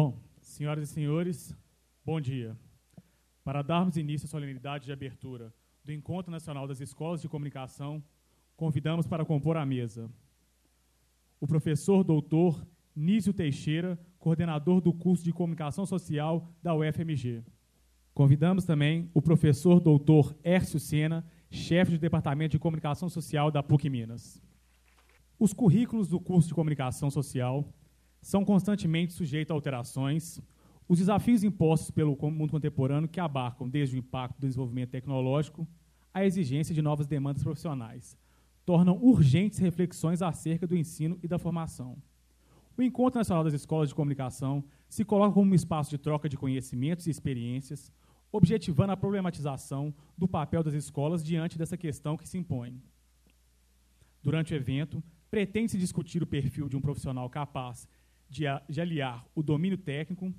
Bom, senhoras e senhores, bom dia. Para darmos início à solenidade de abertura do Encontro Nacional das Escolas de Comunicação, convidamos para compor a mesa o professor doutor Nísio Teixeira, coordenador do curso de Comunicação Social da UFMG. Convidamos também o professor doutor Hércio Sena, chefe do Departamento de Comunicação Social da PUC Minas. Os currículos do curso de Comunicação Social são constantemente sujeitos a alterações. Os desafios impostos pelo mundo contemporâneo, que abarcam desde o impacto do desenvolvimento tecnológico à exigência de novas demandas profissionais, tornam urgentes reflexões acerca do ensino e da formação. O Encontro Nacional das Escolas de Comunicação se coloca como um espaço de troca de conhecimentos e experiências, objetivando a problematização do papel das escolas diante dessa questão que se impõe. Durante o evento, pretende-se discutir o perfil de um profissional capaz de, de aliar o domínio técnico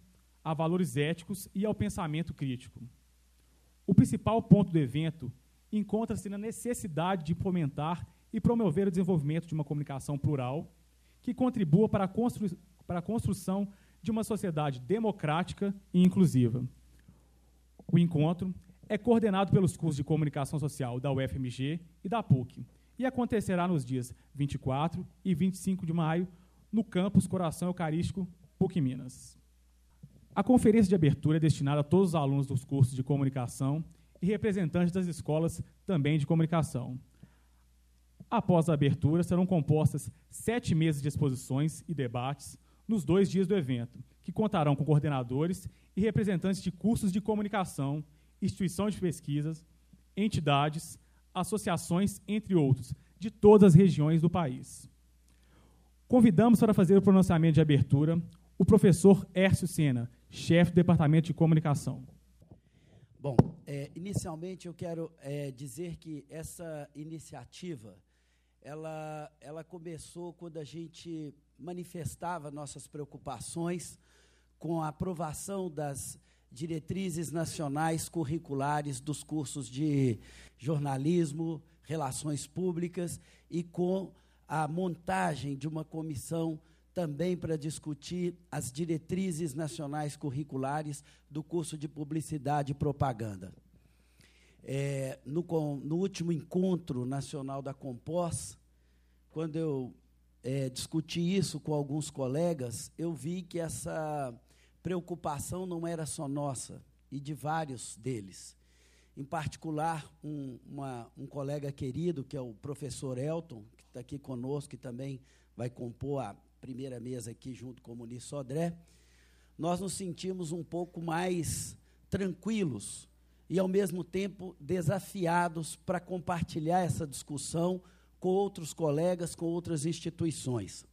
a valores éticos e ao pensamento crítico. O principal ponto do evento encontra-se na necessidade de fomentar e promover o desenvolvimento de uma comunicação plural que contribua para a, constru para a construção de uma sociedade democrática e inclusiva. O encontro é coordenado pelos cursos de comunicação social da UFMG e da PUC e acontecerá nos dias 24 e 25 de maio no campus Coração Eucarístico PUC Minas. A conferência de abertura é destinada a todos os alunos dos cursos de comunicação e representantes das escolas também de comunicação. Após a abertura, serão compostas sete mesas de exposições e debates nos dois dias do evento, que contarão com coordenadores e representantes de cursos de comunicação, instituições de pesquisas, entidades, associações, entre outros, de todas as regiões do país. Convidamos para fazer o pronunciamento de abertura o professor Hércio Sena, chefe do Departamento de Comunicação. Bom, é, inicialmente eu quero é, dizer que essa iniciativa ela, ela começou quando a gente manifestava nossas preocupações com a aprovação das diretrizes nacionais curriculares dos cursos de jornalismo, relações públicas e com a montagem de uma comissão também para discutir as diretrizes nacionais curriculares do curso de publicidade e propaganda. É, no, no, último encontro nacional da Compós, quando eu é, discuti isso com alguns colegas, eu vi que essa preocupação não era só nossa, e de vários deles. Em particular, um, uma, um colega querido, que é o professor Elton, está aqui conosco, que também vai compor a primeira mesa aqui junto com o Muniz Sodré, nós nos sentimos um pouco mais tranquilos e, ao mesmo tempo, desafiados para compartilhar essa discussão com outros colegas, com outras instituições.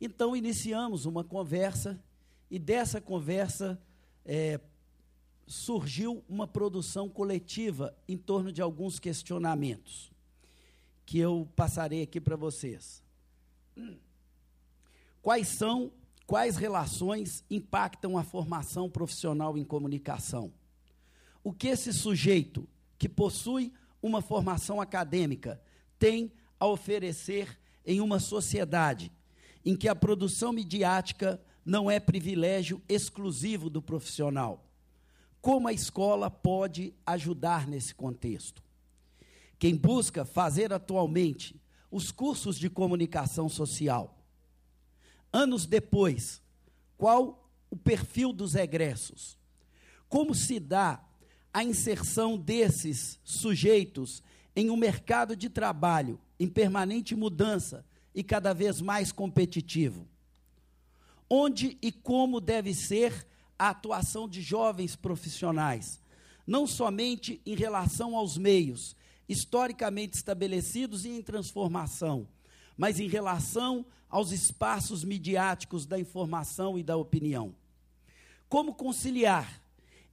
Então, iniciamos uma conversa e dessa conversa é, surgiu uma produção coletiva em torno de alguns questionamentos que eu passarei aqui para vocês. Quais são, quais relações impactam a formação profissional em comunicação? O que esse sujeito que possui uma formação acadêmica tem a oferecer em uma sociedade em que a produção midiática não é privilégio exclusivo do profissional. Como a escola pode ajudar nesse contexto? Quem busca fazer atualmente os cursos de comunicação social, anos depois, qual o perfil dos egressos? Como se dá a inserção desses sujeitos em um mercado de trabalho em permanente mudança e cada vez mais competitivo? Onde e como deve ser a atuação de jovens profissionais, não somente em relação aos meios historicamente estabelecidos e em transformação, mas em relação aos espaços midiáticos da informação e da opinião. Como conciliar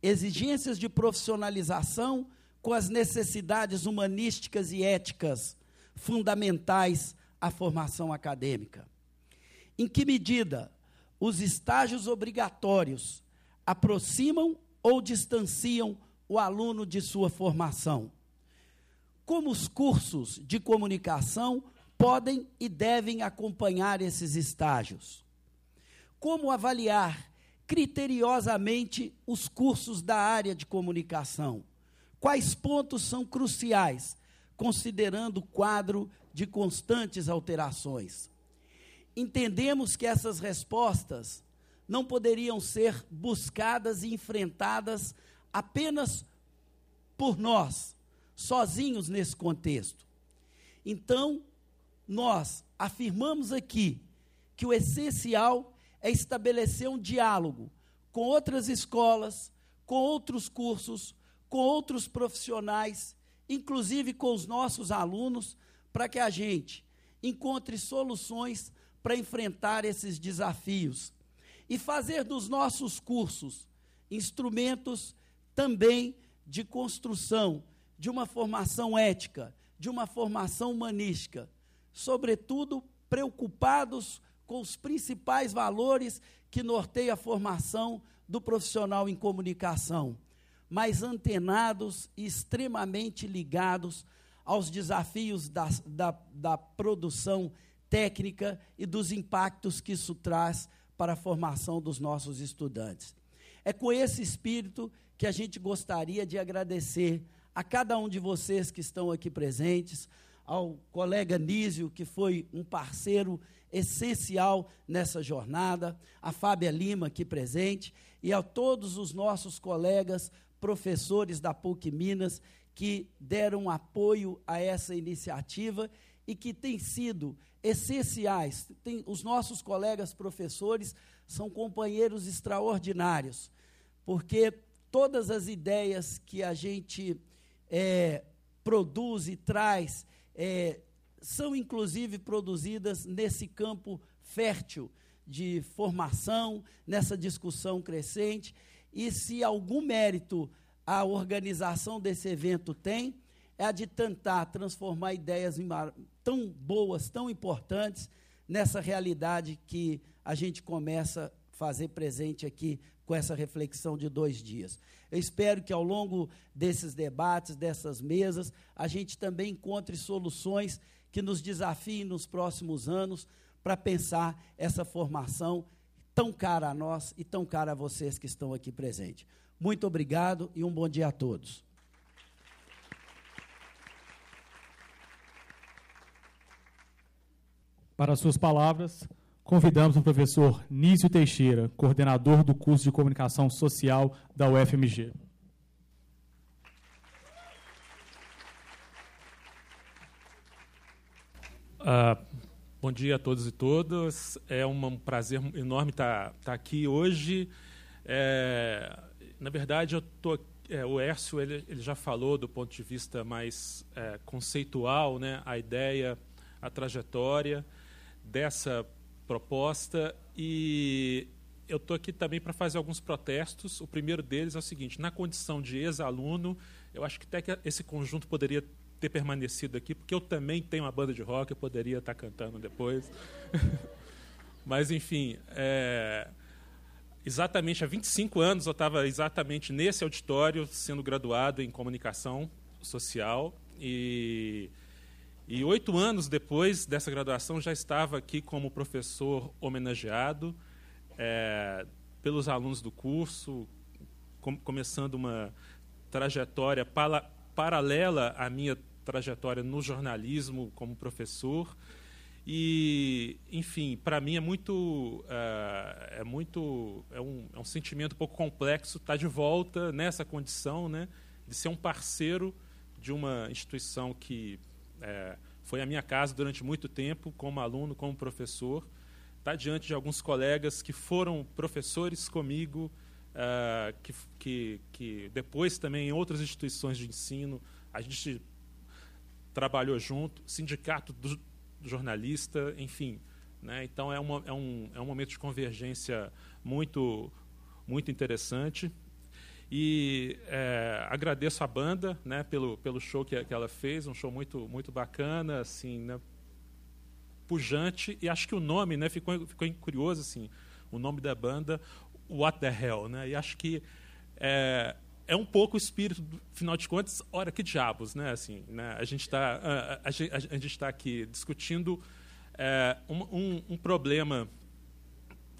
exigências de profissionalização com as necessidades humanísticas e éticas fundamentais à formação acadêmica? Em que medida os estágios obrigatórios aproximam ou distanciam o aluno de sua formação? Como os cursos de comunicação podem e devem acompanhar esses estágios? Como avaliar criteriosamente os cursos da área de comunicação? Quais pontos são cruciais, considerando o quadro de constantes alterações? Entendemos que essas respostas não poderiam ser buscadas e enfrentadas apenas por nós, sozinhos nesse contexto. Então, nós afirmamos aqui que o essencial é estabelecer um diálogo com outras escolas, com outros cursos, com outros profissionais, inclusive com os nossos alunos, para que a gente encontre soluções para enfrentar esses desafios e fazer dos nossos cursos instrumentos também de construção de uma formação ética, de uma formação humanística, sobretudo preocupados com os principais valores que norteiam a formação do profissional em comunicação, mas antenados e extremamente ligados aos desafios da, da, da produção técnica e dos impactos que isso traz para a formação dos nossos estudantes. É com esse espírito que a gente gostaria de agradecer a cada um de vocês que estão aqui presentes, ao colega Nísio, que foi um parceiro essencial nessa jornada, a Fábia Lima, aqui presente, e a todos os nossos colegas professores da PUC Minas que deram apoio a essa iniciativa e que têm sido essenciais. Tem, os nossos colegas professores são companheiros extraordinários, porque todas as ideias que a gente é, produz e traz é, são, inclusive, produzidas nesse campo fértil de formação, nessa discussão crescente. E se algum mérito a organização desse evento tem, é a de tentar transformar ideias tão boas, tão importantes, nessa realidade que a gente começa fazer presente aqui com essa reflexão de dois dias. Eu espero que ao longo desses debates, dessas mesas, a gente também encontre soluções que nos desafiem nos próximos anos para pensar essa formação tão cara a nós e tão cara a vocês que estão aqui presentes. Muito obrigado e um bom dia a todos. Para suas palavras, convidamos o professor Nísio Teixeira, coordenador do curso de Comunicação Social da UFMG. Uh, bom dia a todos e todas. É um prazer enorme estar, estar aqui hoje. É, na verdade, eu tô, é, o Ércio ele, ele, já falou do ponto de vista mais é, conceitual, né, a ideia, a trajetória dessa proposta e eu estou aqui também para fazer alguns protestos. O primeiro deles é o seguinte: na condição de ex-aluno, eu acho que até que esse conjunto poderia ter permanecido aqui, porque eu também tenho uma banda de rock, eu poderia estar cantando depois. Mas, enfim, é, exatamente há 25 anos eu estava exatamente nesse auditório, sendo graduado em comunicação social. E e oito anos depois dessa graduação, já estava aqui como professor homenageado é, pelos alunos do curso, com, começando uma trajetória para, paralela à minha trajetória no jornalismo como professor. E, enfim, para mim é muito, uh, é muito, é um, é um sentimento um pouco complexo estar de volta nessa condição, né, de ser um parceiro de uma instituição que é, foi a minha casa durante muito tempo, como aluno, como professor. Está diante de alguns colegas que foram professores comigo, uh, que, que, que depois também em outras instituições de ensino a gente trabalhou junto, sindicato do, jornalista, enfim. Né? Então é, uma, é, um, é um momento de convergência muito, muito interessante. E é, agradeço a banda né, pelo, pelo show que, que ela fez, um show muito, muito bacana, assim, né, pujante. E acho que o nome né, ficou, ficou curioso, assim, o nome da banda, What the Hell. Né? E acho que é, é um pouco o espírito, final de contas, ora, que diabos, né? Assim, né? A gente está a, a, a, gente está aqui discutindo é, um, um, um, problema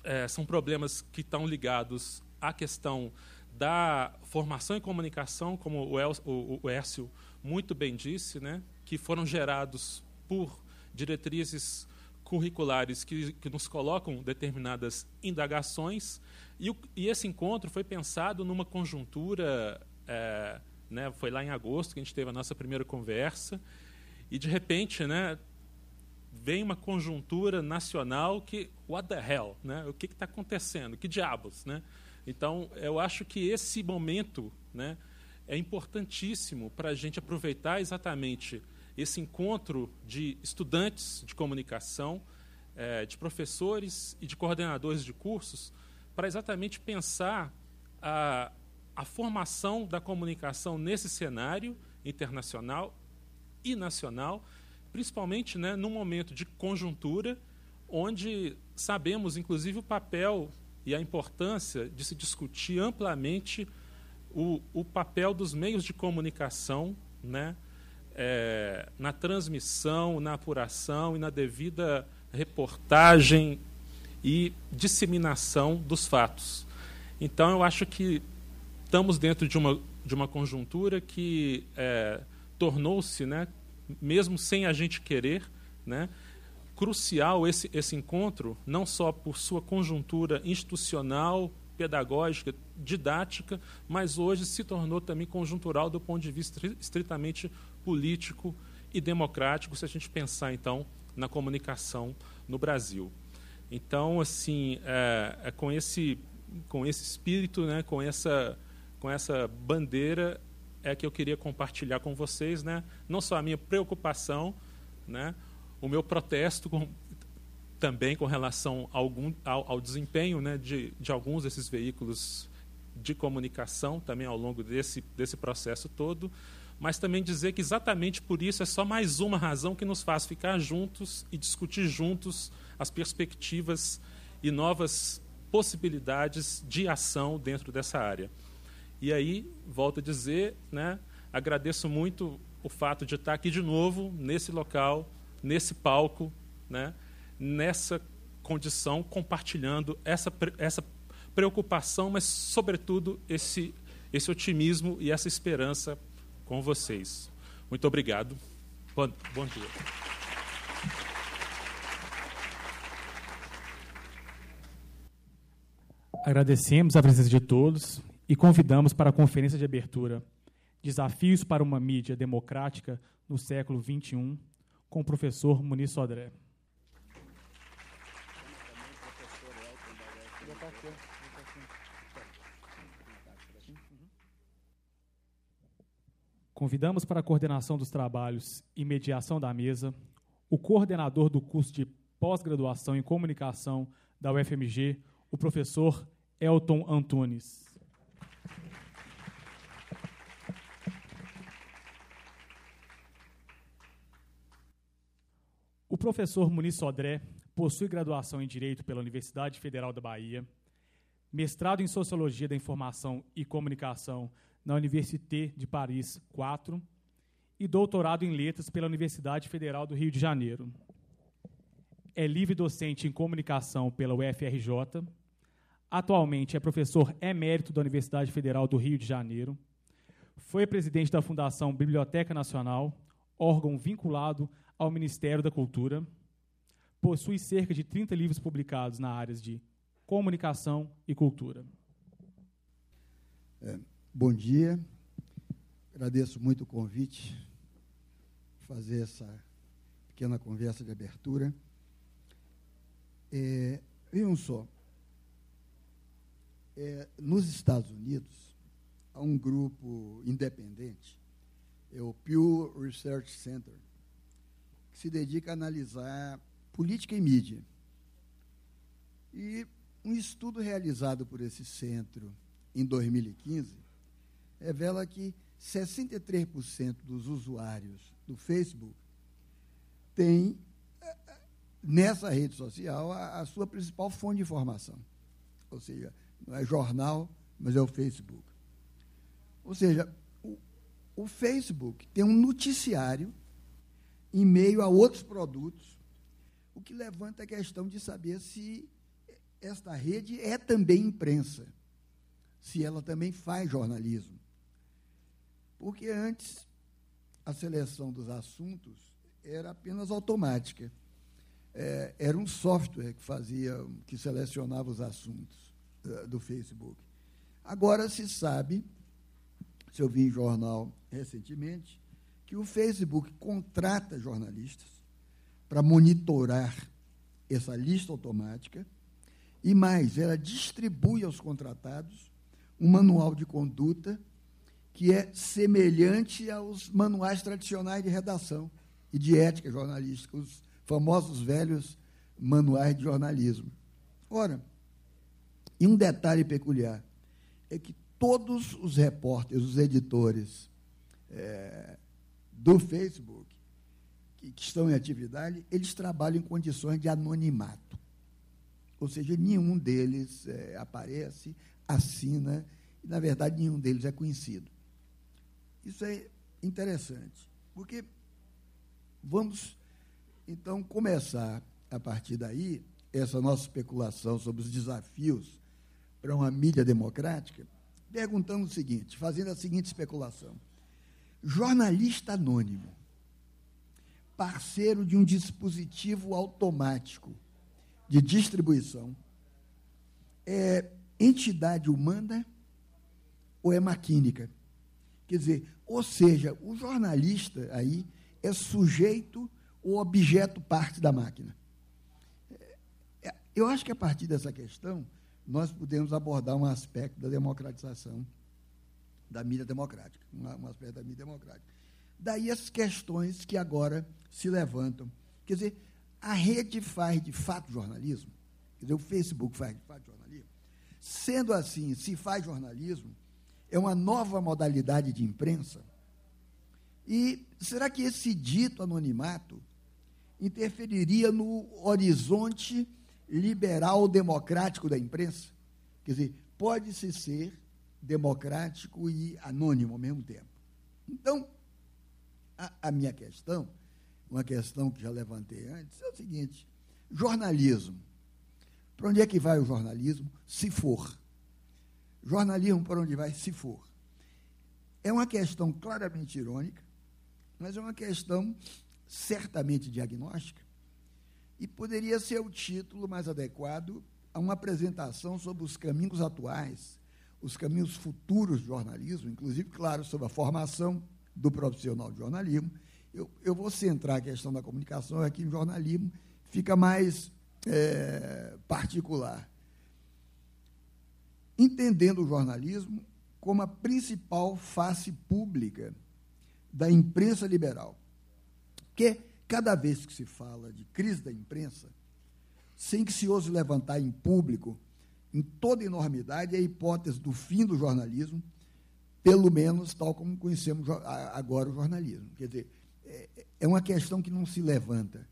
é, são problemas que estão ligados à questão da formação em comunicação, como o, El, o, o Ércio muito bem disse, né, que foram gerados por diretrizes curriculares que, que nos colocam determinadas indagações, e, o, e, esse encontro foi pensado numa conjuntura, é, né, foi lá em agosto que a gente teve a nossa primeira conversa, e de repente, né, vem uma conjuntura nacional que, what the hell, né? O que está acontecendo? Que diabos, né? Então, eu acho que esse momento, né, é importantíssimo para a gente aproveitar exatamente esse encontro de estudantes de comunicação, é, de professores e de coordenadores de cursos, para exatamente pensar a, a formação da comunicação nesse cenário internacional e nacional, principalmente né, num momento de conjuntura, onde sabemos, inclusive, o papel e a importância de se discutir amplamente o, o papel dos meios de comunicação né, é, na transmissão, na apuração e na devida reportagem e disseminação dos fatos. Então, eu acho que estamos dentro de uma, de uma conjuntura que é, tornou-se, né, mesmo sem a gente querer, né, crucial esse, esse encontro, não só por sua conjuntura institucional, pedagógica, didática, mas hoje se tornou também conjuntural do ponto de vista estritamente político e democrático, se a gente pensar, então, na comunicação no Brasil. Então, assim, é, é com, esse, com esse espírito, né, com, essa, com essa bandeira, é que eu queria compartilhar com vocês, né, não só a minha preocupação, né, o meu protesto com, também com relação algum, ao, ao, desempenho né, de, de alguns desses veículos de comunicação também ao longo desse, desse processo todo, mas também dizer que exatamente por isso é só mais uma razão que nos faz ficar juntos e discutir juntos as perspectivas e novas possibilidades de ação dentro dessa área. E aí, volto a dizer, né, agradeço muito o fato de estar aqui de novo, nesse local, nesse palco, né, nessa condição, compartilhando essa, essa preocupação, mas, sobretudo, esse, esse otimismo e essa esperança com vocês. Muito obrigado. Bom, bom dia. Agradecemos a presença de todos e convidamos para a conferência de abertura Desafios para uma mídia democrática no século XXI, com o professor Muniz Sodré. Convidamos para a coordenação dos trabalhos e mediação da mesa o coordenador do curso de pós-graduação em comunicação da UFMG, o professor Elton Antunes. O professor Muniz Sodré possui graduação em Direito pela Universidade Federal da Bahia, mestrado em Sociologia da Informação e Comunicação na Université de Paris 4 e doutorado em Letras pela Universidade Federal do Rio de Janeiro. É livre docente em comunicação pela UFRJ. Atualmente é professor emérito da Universidade Federal do Rio de Janeiro. Foi presidente da Fundação Biblioteca Nacional, órgão vinculado ao Ministério da Cultura. Possui cerca de 30 livros publicados na áreas de comunicação e cultura. É, Bom dia. Agradeço muito o convite fazer essa pequena conversa de abertura. É, vejam só, é, nos Estados Unidos há um grupo independente, é o Pew Research Center, que se dedica a analisar política e mídia. E um estudo realizado por esse centro em 2015 revela que 63% dos usuários do Facebook têm eh, nessa rede social a, a, sua principal fonte de informação. Ou seja, não é jornal, mas é o Facebook. Ou seja, o, o Facebook tem um noticiário em meio a outros produtos, o que levanta a questão de saber se esta rede é também imprensa, se ela também faz jornalismo. Porque antes a seleção dos assuntos era apenas automática. É, era um software que fazia, que selecionava os assuntos uh, do Facebook. Agora se sabe, se eu vi em jornal recentemente, que o Facebook contrata jornalistas para monitorar essa lista automática e mais, ela distribui aos contratados um manual de conduta que é semelhante aos manuais tradicionais de redação e de ética jornalística, os famosos velhos manuais de jornalismo. Ora, e um detalhe peculiar é que todos os repórteres, os editores é, do Facebook que, que estão em atividade, eles trabalham em condições de anonimato. Ou seja, nenhum deles é, aparece, assina, e, na verdade, nenhum deles é conhecido. Isso é interessante, porque vamos, então, começar, a partir daí, essa nossa especulação sobre os desafios para uma mídia democrática, perguntando o seguinte, fazendo a seguinte especulação. Jornalista anônimo, parceiro de um dispositivo automático de distribuição, é entidade humana ou é maquínica? Quer dizer, ou seja, o jornalista aí é sujeito ou objeto parte da máquina. É, eu acho que a partir dessa questão, nós podemos abordar um aspecto da democratização da mídia democrática, um aspecto da mídia democrática. Daí as questões que agora se levantam. Quer dizer, a rede faz de fato jornalismo? Quer dizer, o Facebook faz de fato jornalismo? Sendo assim, se faz jornalismo, é uma nova modalidade de imprensa? E será que esse dito anonimato interferiria no horizonte liberal democrático da imprensa? Quer dizer, pode-se ser democrático e anônimo ao mesmo tempo. Então, a, a, minha questão, uma questão que já levantei antes, é o seguinte: jornalismo. Para onde é que vai o jornalismo? Se for. Jornalismo para onde vai? Se for. É uma questão claramente irônica, mas é uma questão certamente diagnóstica e poderia ser o título mais adequado a uma apresentação sobre os caminhos atuais, os caminhos futuros do jornalismo, inclusive, claro, sobre a formação do profissional de jornalismo. Eu, eu vou centrar a questão da comunicação aqui em jornalismo, fica mais é, particular entendendo o jornalismo como a principal face pública da imprensa liberal. Porque cada vez que se fala de crise da imprensa, sem que se ouse levantar em público, em toda enormidade, é a hipótese do fim do jornalismo, pelo menos tal como conhecemos agora o jornalismo. Quer dizer, é, é uma questão que não se levanta,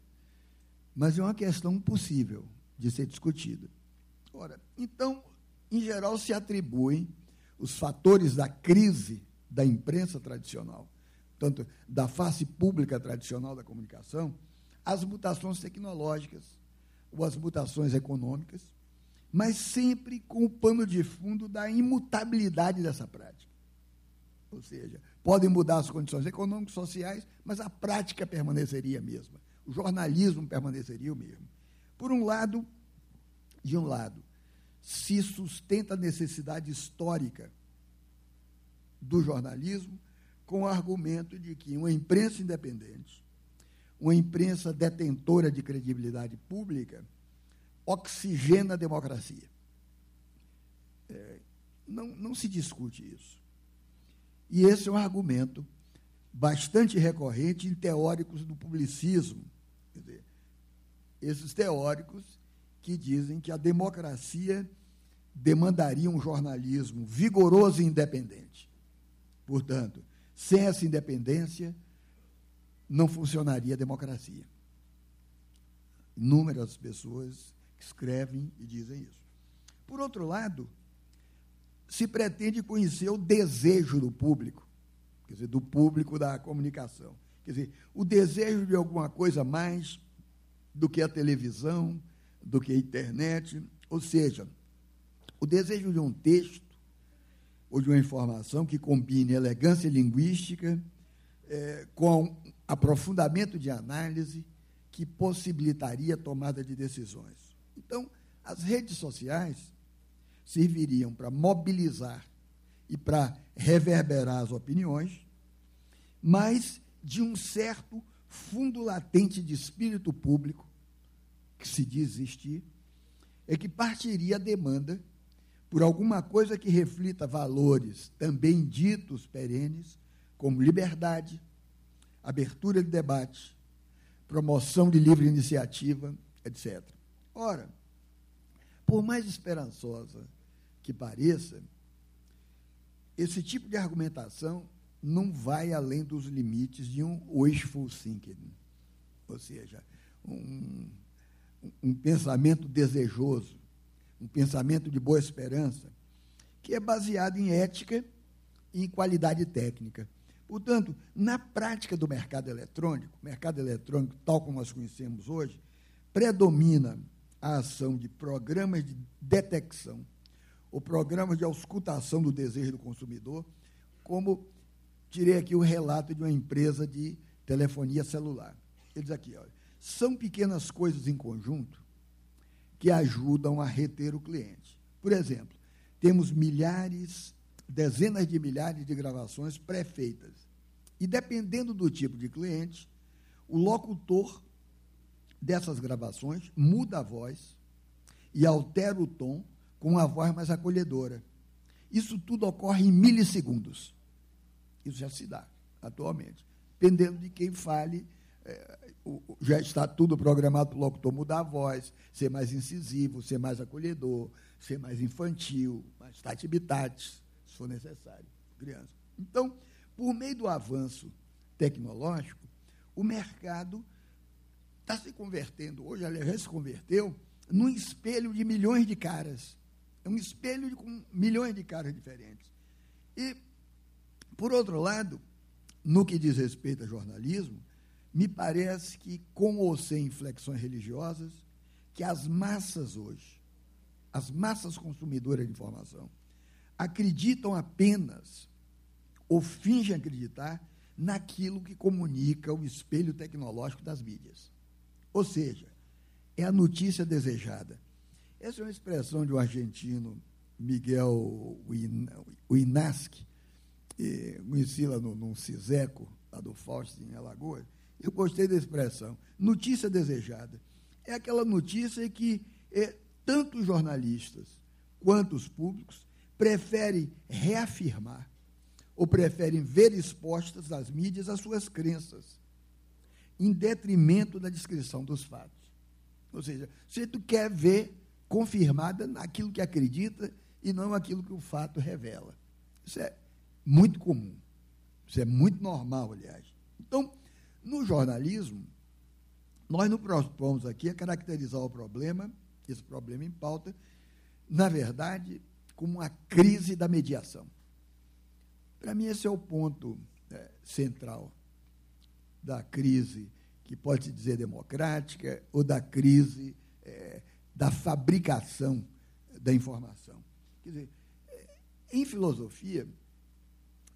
mas é uma questão possível de ser discutida. Ora, então, em geral, se atribuem os fatores da crise da imprensa tradicional, tanto da face pública tradicional da comunicação, às mutações tecnológicas ou às mutações econômicas, mas sempre com o pano de fundo da imutabilidade dessa prática. Ou seja, podem mudar as condições econômicas, sociais, mas a prática permaneceria a mesma. O jornalismo permaneceria o mesmo. Por um lado, de um lado, se sustenta a necessidade histórica do jornalismo com o argumento de que uma imprensa independente, uma imprensa detentora de credibilidade pública, oxigena a democracia. É, não, não se discute isso. E esse é um argumento bastante recorrente em teóricos do publicismo. Dizer, esses teóricos que dizem que a democracia demandaria um jornalismo vigoroso e independente. Portanto, sem essa independência, não funcionaria a democracia. Inúmeras pessoas escrevem e dizem isso. Por outro lado, se pretende conhecer o desejo do público, quer dizer, do público da comunicação. Quer dizer, o desejo de alguma coisa mais do que a televisão, do que a internet Ou seja, o desejo de um texto ou de uma informação que combine elegância linguística é, com aprofundamento de análise que possibilitaria a tomada de decisões. Então, as redes sociais serviriam para mobilizar e para reverberar as opiniões, mas de um certo fundo latente de espírito público, que se diz existir, é que partiria a demanda por alguma coisa que reflita valores também ditos perenes, como liberdade, abertura de debate, promoção de livre iniciativa, etc. Ora, por mais esperançosa que pareça, esse tipo de argumentação não vai além dos limites de um wishful thinking, ou seja, um, um pensamento desejoso, um pensamento de boa esperança, que é baseado em ética e em qualidade técnica. Portanto, na prática do mercado eletrônico, mercado eletrônico tal como nós conhecemos hoje, predomina a ação de programas de detecção ou programas de auscultação do desejo do consumidor, como tirei aqui o relato de uma empresa de telefonia celular. Ele diz aqui, olha, são pequenas coisas em conjunto que ajudam a reter o cliente. Por exemplo, temos milhares, dezenas de milhares de gravações pré-feitas. E dependendo do tipo de cliente, o locutor dessas gravações muda a voz e altera o tom com uma voz mais acolhedora. Isso tudo ocorre em milissegundos. Isso já se dá atualmente. Dependendo de quem fale, é, já está tudo programado para o locutor mudar a voz, ser mais incisivo, ser mais acolhedor, ser mais infantil, mais tati-bitate, se for necessário, criança. Então, por meio do avanço tecnológico, o mercado está se convertendo, hoje, aliás, já se converteu, num espelho de milhões de caras. É um espelho de, com milhões de caras diferentes. E, por outro lado, no que diz respeito a jornalismo, me parece que, com ou sem inflexões religiosas, que as massas hoje, as massas consumidoras de informação, acreditam apenas ou fingem acreditar naquilo que comunica o espelho tecnológico das mídias. Ou seja, é a notícia desejada. Essa é uma expressão de um argentino, Miguel Winaschi, conheci lá no, no CISECO, lá do Fausto, em Alagoas. Eu gostei da expressão. Notícia desejada. É aquela notícia que é, tanto os jornalistas quanto os públicos preferem reafirmar ou preferem ver expostas nas mídias as suas crenças, em detrimento da descrição dos fatos. Ou seja, se tu quer ver confirmada naquilo que acredita e não aquilo que o fato revela. Isso é muito comum. Isso é muito normal, aliás. Então, no jornalismo, nós não propomos aqui a caracterizar o problema, esse problema em pauta, na verdade, como uma crise da mediação. Para mim, esse é o ponto é, central da crise, que pode se dizer democrática, ou da crise é, da fabricação da informação. Quer dizer, é, em filosofia,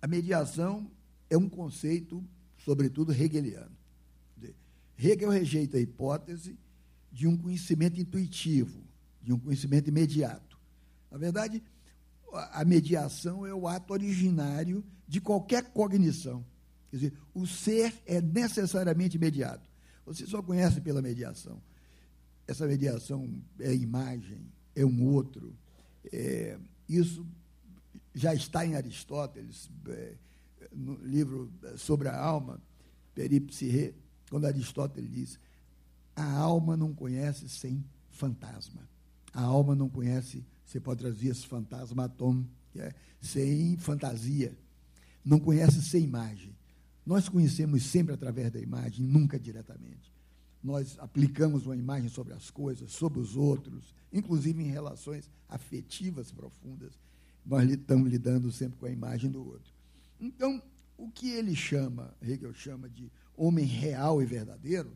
a mediação é um conceito, sobretudo, hegeliano. Dizer, Hegel rejeita a hipótese de um conhecimento intuitivo, de um conhecimento imediato. Na verdade, a mediação é o ato originário de qualquer cognição. Quer dizer, o ser é necessariamente imediato. Você só conhece pela mediação. Essa mediação é imagem, é um outro. É, isso já está em Aristóteles, é, no livro sobre a alma, Peripsirre, quando Aristóteles diz: a alma não conhece sem fantasma. A alma não conhece você pode trazer esse fantasmaton, que é sem fantasia. Não conhece sem imagem. Nós conhecemos sempre através da imagem, nunca diretamente. Nós aplicamos uma imagem sobre as coisas, sobre os outros, inclusive em relações afetivas profundas. Nós estamos lidando sempre com a imagem do outro. Então, o que ele chama, Hegel chama de homem real e verdadeiro,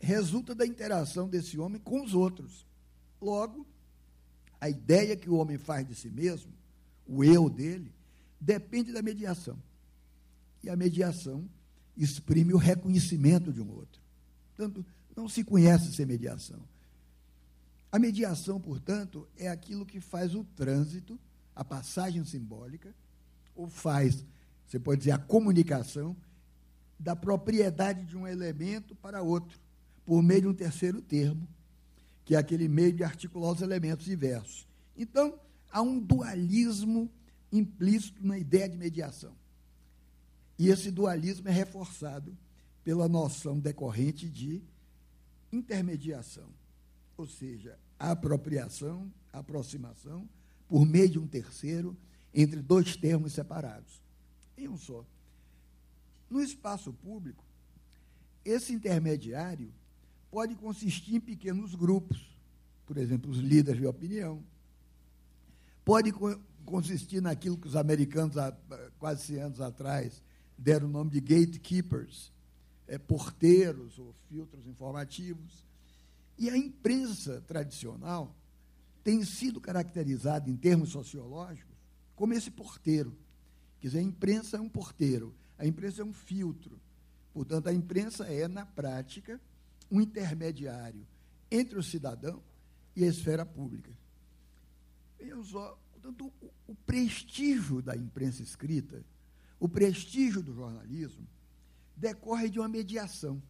resulta da interação desse homem com os outros. Logo, a ideia que o homem faz de si mesmo, o eu dele, depende da mediação. E a mediação exprime o reconhecimento de um outro. Portanto, não se conhece sem mediação. A mediação, portanto, é aquilo que faz o trânsito, a passagem simbólica, ou faz, você pode dizer, a comunicação da propriedade de um elemento para outro, por meio de um terceiro termo, que é aquele meio de articular os elementos diversos. Então, há um dualismo implícito na ideia de mediação. E esse dualismo é reforçado pela noção decorrente de intermediação, ou seja, apropriação, aproximação, por meio de um terceiro, entre dois termos separados, em um só. No espaço público, esse intermediário pode consistir em pequenos grupos, por exemplo, os líderes de opinião. Pode consistir naquilo que os americanos, há quase 100 anos atrás, deram o nome de gatekeepers, é, porteiros ou filtros informativos. E a imprensa tradicional tem sido caracterizada, em termos sociológicos, como esse porteiro. Quer dizer, a imprensa é um porteiro, a imprensa é um filtro. Portanto, a imprensa é, na prática, um intermediário entre o cidadão e a esfera pública. Vejam só, portanto, o, o prestígio da imprensa escrita, o prestígio do jornalismo, decorre de uma mediação.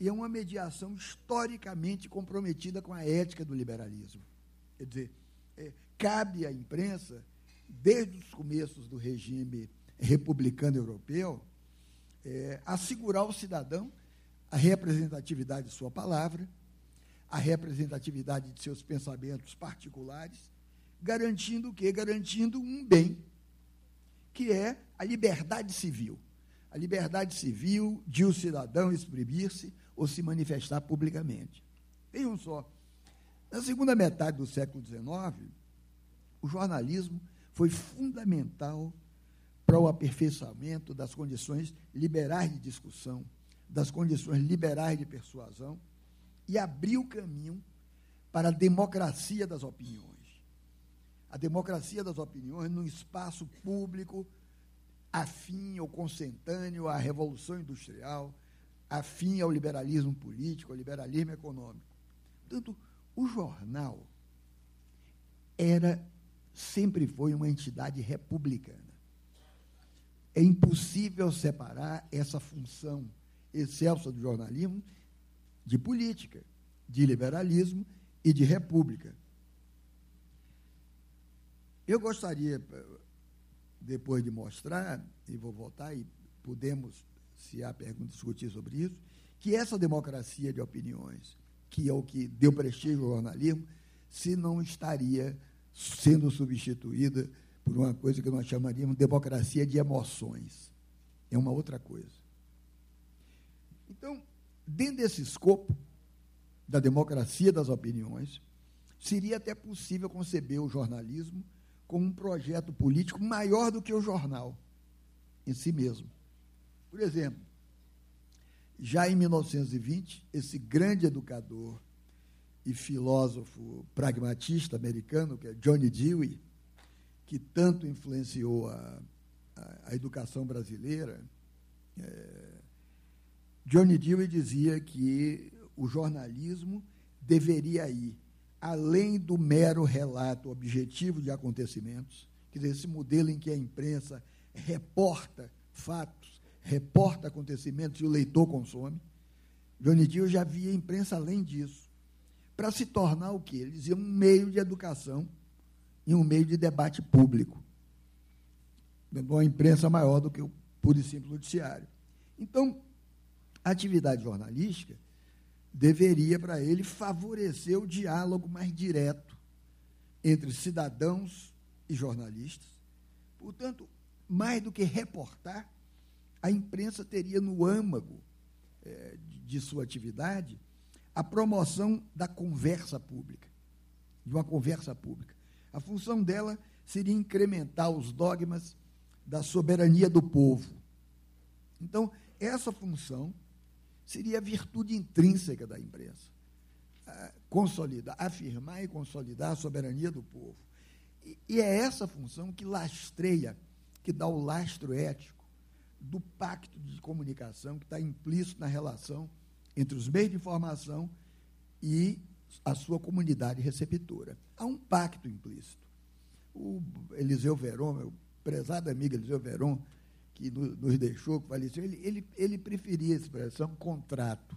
E é uma mediação historicamente comprometida com a ética do liberalismo. Quer dizer, é, cabe à imprensa, desde os começos do regime republicano europeu, é, assegurar ao cidadão a representatividade de sua palavra, a representatividade de seus pensamentos particulares, garantindo o quê? Garantindo um bem, que é a liberdade civil. A liberdade civil de o cidadão exprimir-se ou se manifestar publicamente. Vejam só, na segunda metade do século XIX, o jornalismo foi fundamental para o aperfeiçoamento das condições liberais de discussão, das condições liberais de persuasão e abriu caminho para a democracia das opiniões. A democracia das opiniões num espaço público afim ou consentâneo à revolução industrial, afim ao liberalismo político, ao liberalismo econômico. Portanto, o jornal era sempre foi uma entidade republicana. É impossível separar essa função excelsa do jornalismo de política, de liberalismo e de república. Eu gostaria, depois de mostrar, e vou voltar e podemos, se há pergunta, discutir sobre isso, que essa democracia de opiniões, que é o que deu prestígio ao jornalismo, se não estaria sendo substituída por uma coisa que nós chamaríamos de democracia de emoções. É uma outra coisa. Então, dentro desse escopo da democracia das opiniões, seria até possível conceber o jornalismo como um projeto político maior do que o jornal em si mesmo. Por exemplo, já em 1920, esse grande educador e filósofo pragmatista americano, que é Johnny Dewey, que tanto influenciou a, a, a educação brasileira, é, Johnny Dewey dizia que o jornalismo deveria ir além do mero relato objetivo de acontecimentos, quer dizer, esse modelo em que a imprensa reporta fatos, reporta acontecimentos e o leitor consome. Dewey já via a imprensa além disso, para se tornar o que? Ele dizia um meio de educação e um meio de debate público. Uma imprensa maior do que o puro e simples noticiário. Então, a atividade jornalística deveria, para ele, favorecer o diálogo mais direto entre cidadãos e jornalistas. Portanto, mais do que reportar, a imprensa teria no âmago é, de sua atividade a promoção da conversa pública, de uma conversa pública. A função dela seria incrementar os dogmas da soberania do povo. Então, essa função seria a virtude intrínseca da imprensa. consolidar, afirmar e consolidar a soberania do povo. E, e é essa função que lastreia, que dá o lastro ético do pacto de comunicação que está implícito na relação entre os meios de informação e a sua comunidade receptora. Há um pacto implícito. O Eliseu Veron, meu prezado amigo Eliseu Veron, que nos deixou, que faleceu, ele, ele, ele preferia a expressão contrato.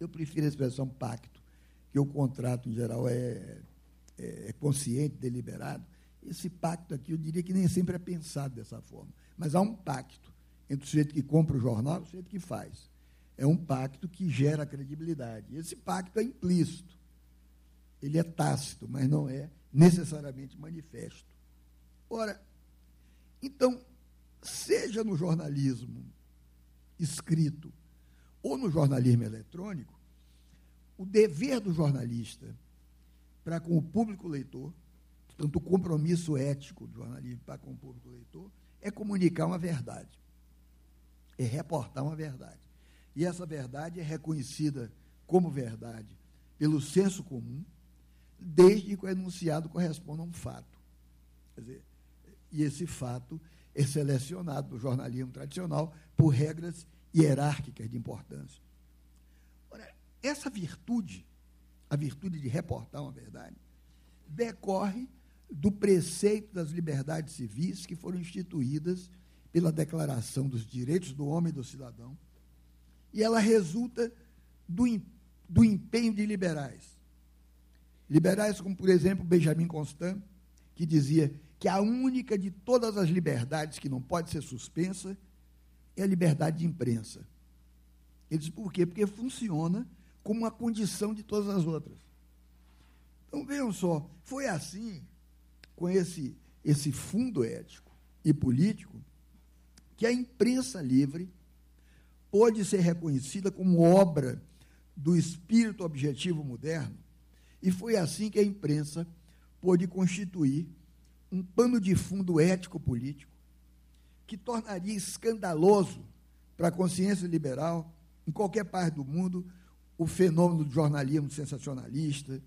Eu prefiro a expressão pacto, que o contrato, em geral, é, é, é consciente, deliberado. Esse pacto aqui, eu diria que nem sempre é pensado dessa forma. Mas há um pacto entre o sujeito que compra o jornal e o sujeito que faz. É um pacto que gera credibilidade. Esse pacto é implícito. Ele é tácito, mas não é necessariamente manifesto. Ora, então, seja no jornalismo escrito ou no jornalismo eletrônico, o dever do jornalista para com o público leitor, portanto, o compromisso ético do jornalismo para com o público leitor, é comunicar uma verdade, é reportar uma verdade. E essa verdade é reconhecida como verdade pelo senso comum, desde que o enunciado corresponda a um fato. Quer dizer, e esse fato é selecionado no jornalismo tradicional por regras hierárquicas de importância. Ora, essa virtude, a virtude de reportar uma verdade, decorre do preceito das liberdades civis que foram instituídas pela Declaração dos Direitos do Homem e do Cidadão, e ela resulta do, do empenho de liberais. Liberais como, por exemplo, Benjamin Constant, que dizia que a única de todas as liberdades que não pode ser suspensa é a liberdade de imprensa. Ele diz por quê? Porque funciona como uma condição de todas as outras. Então vejam só, foi assim com esse, esse fundo ético e político que a imprensa livre pode ser reconhecida como obra do espírito objetivo moderno, e foi assim que a imprensa pôde constituir um pano de fundo ético-político que tornaria escandaloso para a consciência liberal, em qualquer parte do mundo, o fenômeno do jornalismo sensacionalista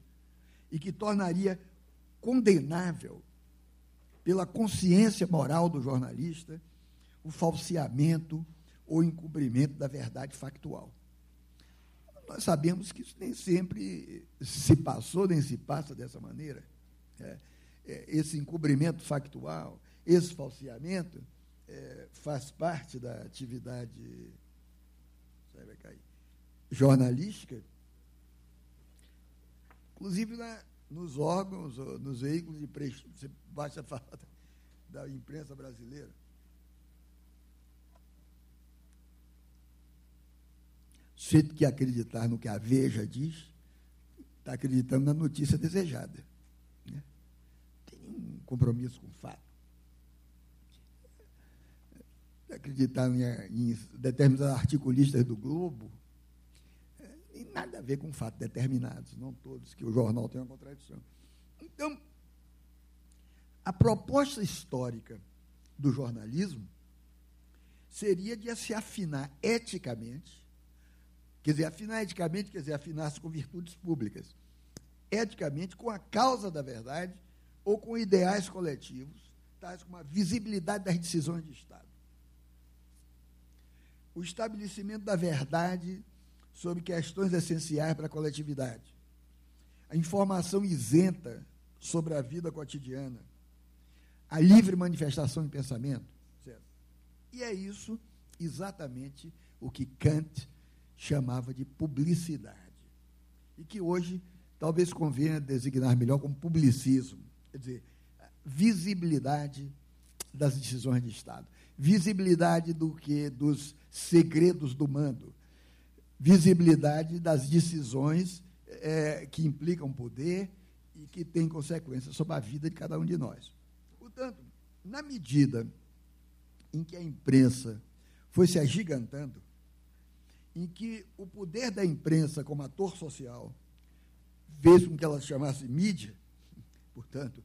e que tornaria condenável pela consciência moral do jornalista o falseamento ou encobrimento da verdade factual. Nós sabemos que isso nem sempre se passou, nem se passa dessa maneira. É, esse encobrimento factual, esse falseamento, é, faz parte da atividade cair, jornalística, inclusive na, nos órgãos, nos veículos de prestígio. Basta falar da, da imprensa brasileira. Sujeito que acreditar no que a Veja diz, está acreditando na notícia desejada. Compromisso com o fato. acreditar em, em determinados articulistas do Globo, tem nada a ver com fatos determinados, não todos, que o jornal tem uma contradição. Então, a proposta histórica do jornalismo seria de se afinar eticamente, quer dizer, afinar eticamente, quer dizer, afinar-se com virtudes públicas, eticamente com a causa da verdade ou com ideais coletivos, tais como a visibilidade das decisões de Estado o estabelecimento da verdade sobre questões essenciais para a coletividade, a informação isenta sobre a vida cotidiana, a livre manifestação de pensamento. Certo? E é isso exatamente o que Kant chamava de publicidade. E que hoje talvez convenha designar melhor como publicismo. Quer dizer, visibilidade das decisões de Estado. Visibilidade do que? Dos segredos do mando. Visibilidade das decisões é, que implicam poder e que têm consequências sobre a vida de cada um de nós. Portanto, na medida em que a imprensa foi se agigantando, em que o poder da imprensa como ator social fez com que ela se chamasse mídia, portanto,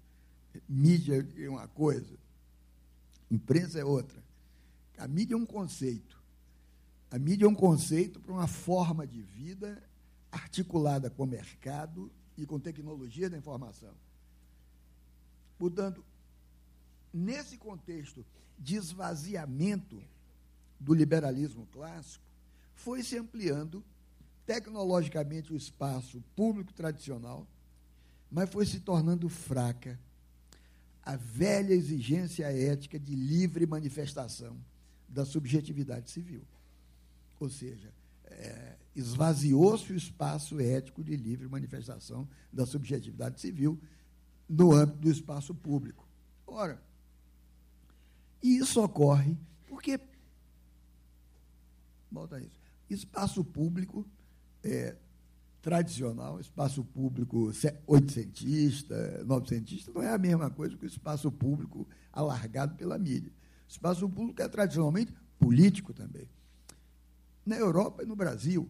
mídia é uma coisa, Imprensa é outra. A mídia é um conceito. A mídia é um conceito para uma forma de vida articulada com o mercado e com tecnologia da informação. Portanto, nesse contexto de esvaziamento do liberalismo clássico, foi se ampliando tecnologicamente o espaço público tradicional, mas foi se tornando fraca a velha exigência ética de livre manifestação da subjetividade civil. Ou seja, é, esvaziou-se o espaço ético de livre manifestação da subjetividade civil no âmbito do espaço público. Ora, isso ocorre porque, volta isso, espaço público é, tradicional, espaço público oitocentista, novecentista, não é a mesma coisa que o espaço público alargado pela mídia. O espaço público é tradicionalmente político também. Na Europa e no Brasil,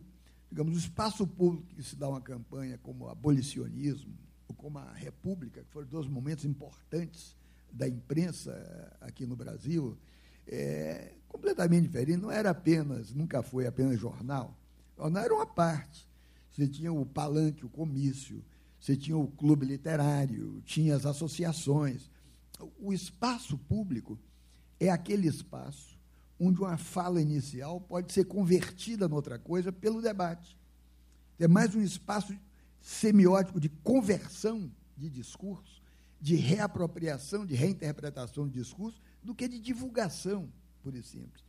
digamos, o espaço público que se dá uma campanha como abolicionismo, ou como a República, que foram dois momentos importantes da imprensa aqui no Brasil, é completamente diferente. Não era apenas, nunca foi apenas jornal. O jornal era uma parte. Você tinha o palanque, o comício, você tinha o clube literário, tinha as associações. O espaço público é aquele espaço onde uma fala inicial pode ser convertida em outra coisa pelo debate. É mais um espaço semiótico de conversão de discurso, de reapropriação, de reinterpretação de discurso, do que de divulgação, por e simples.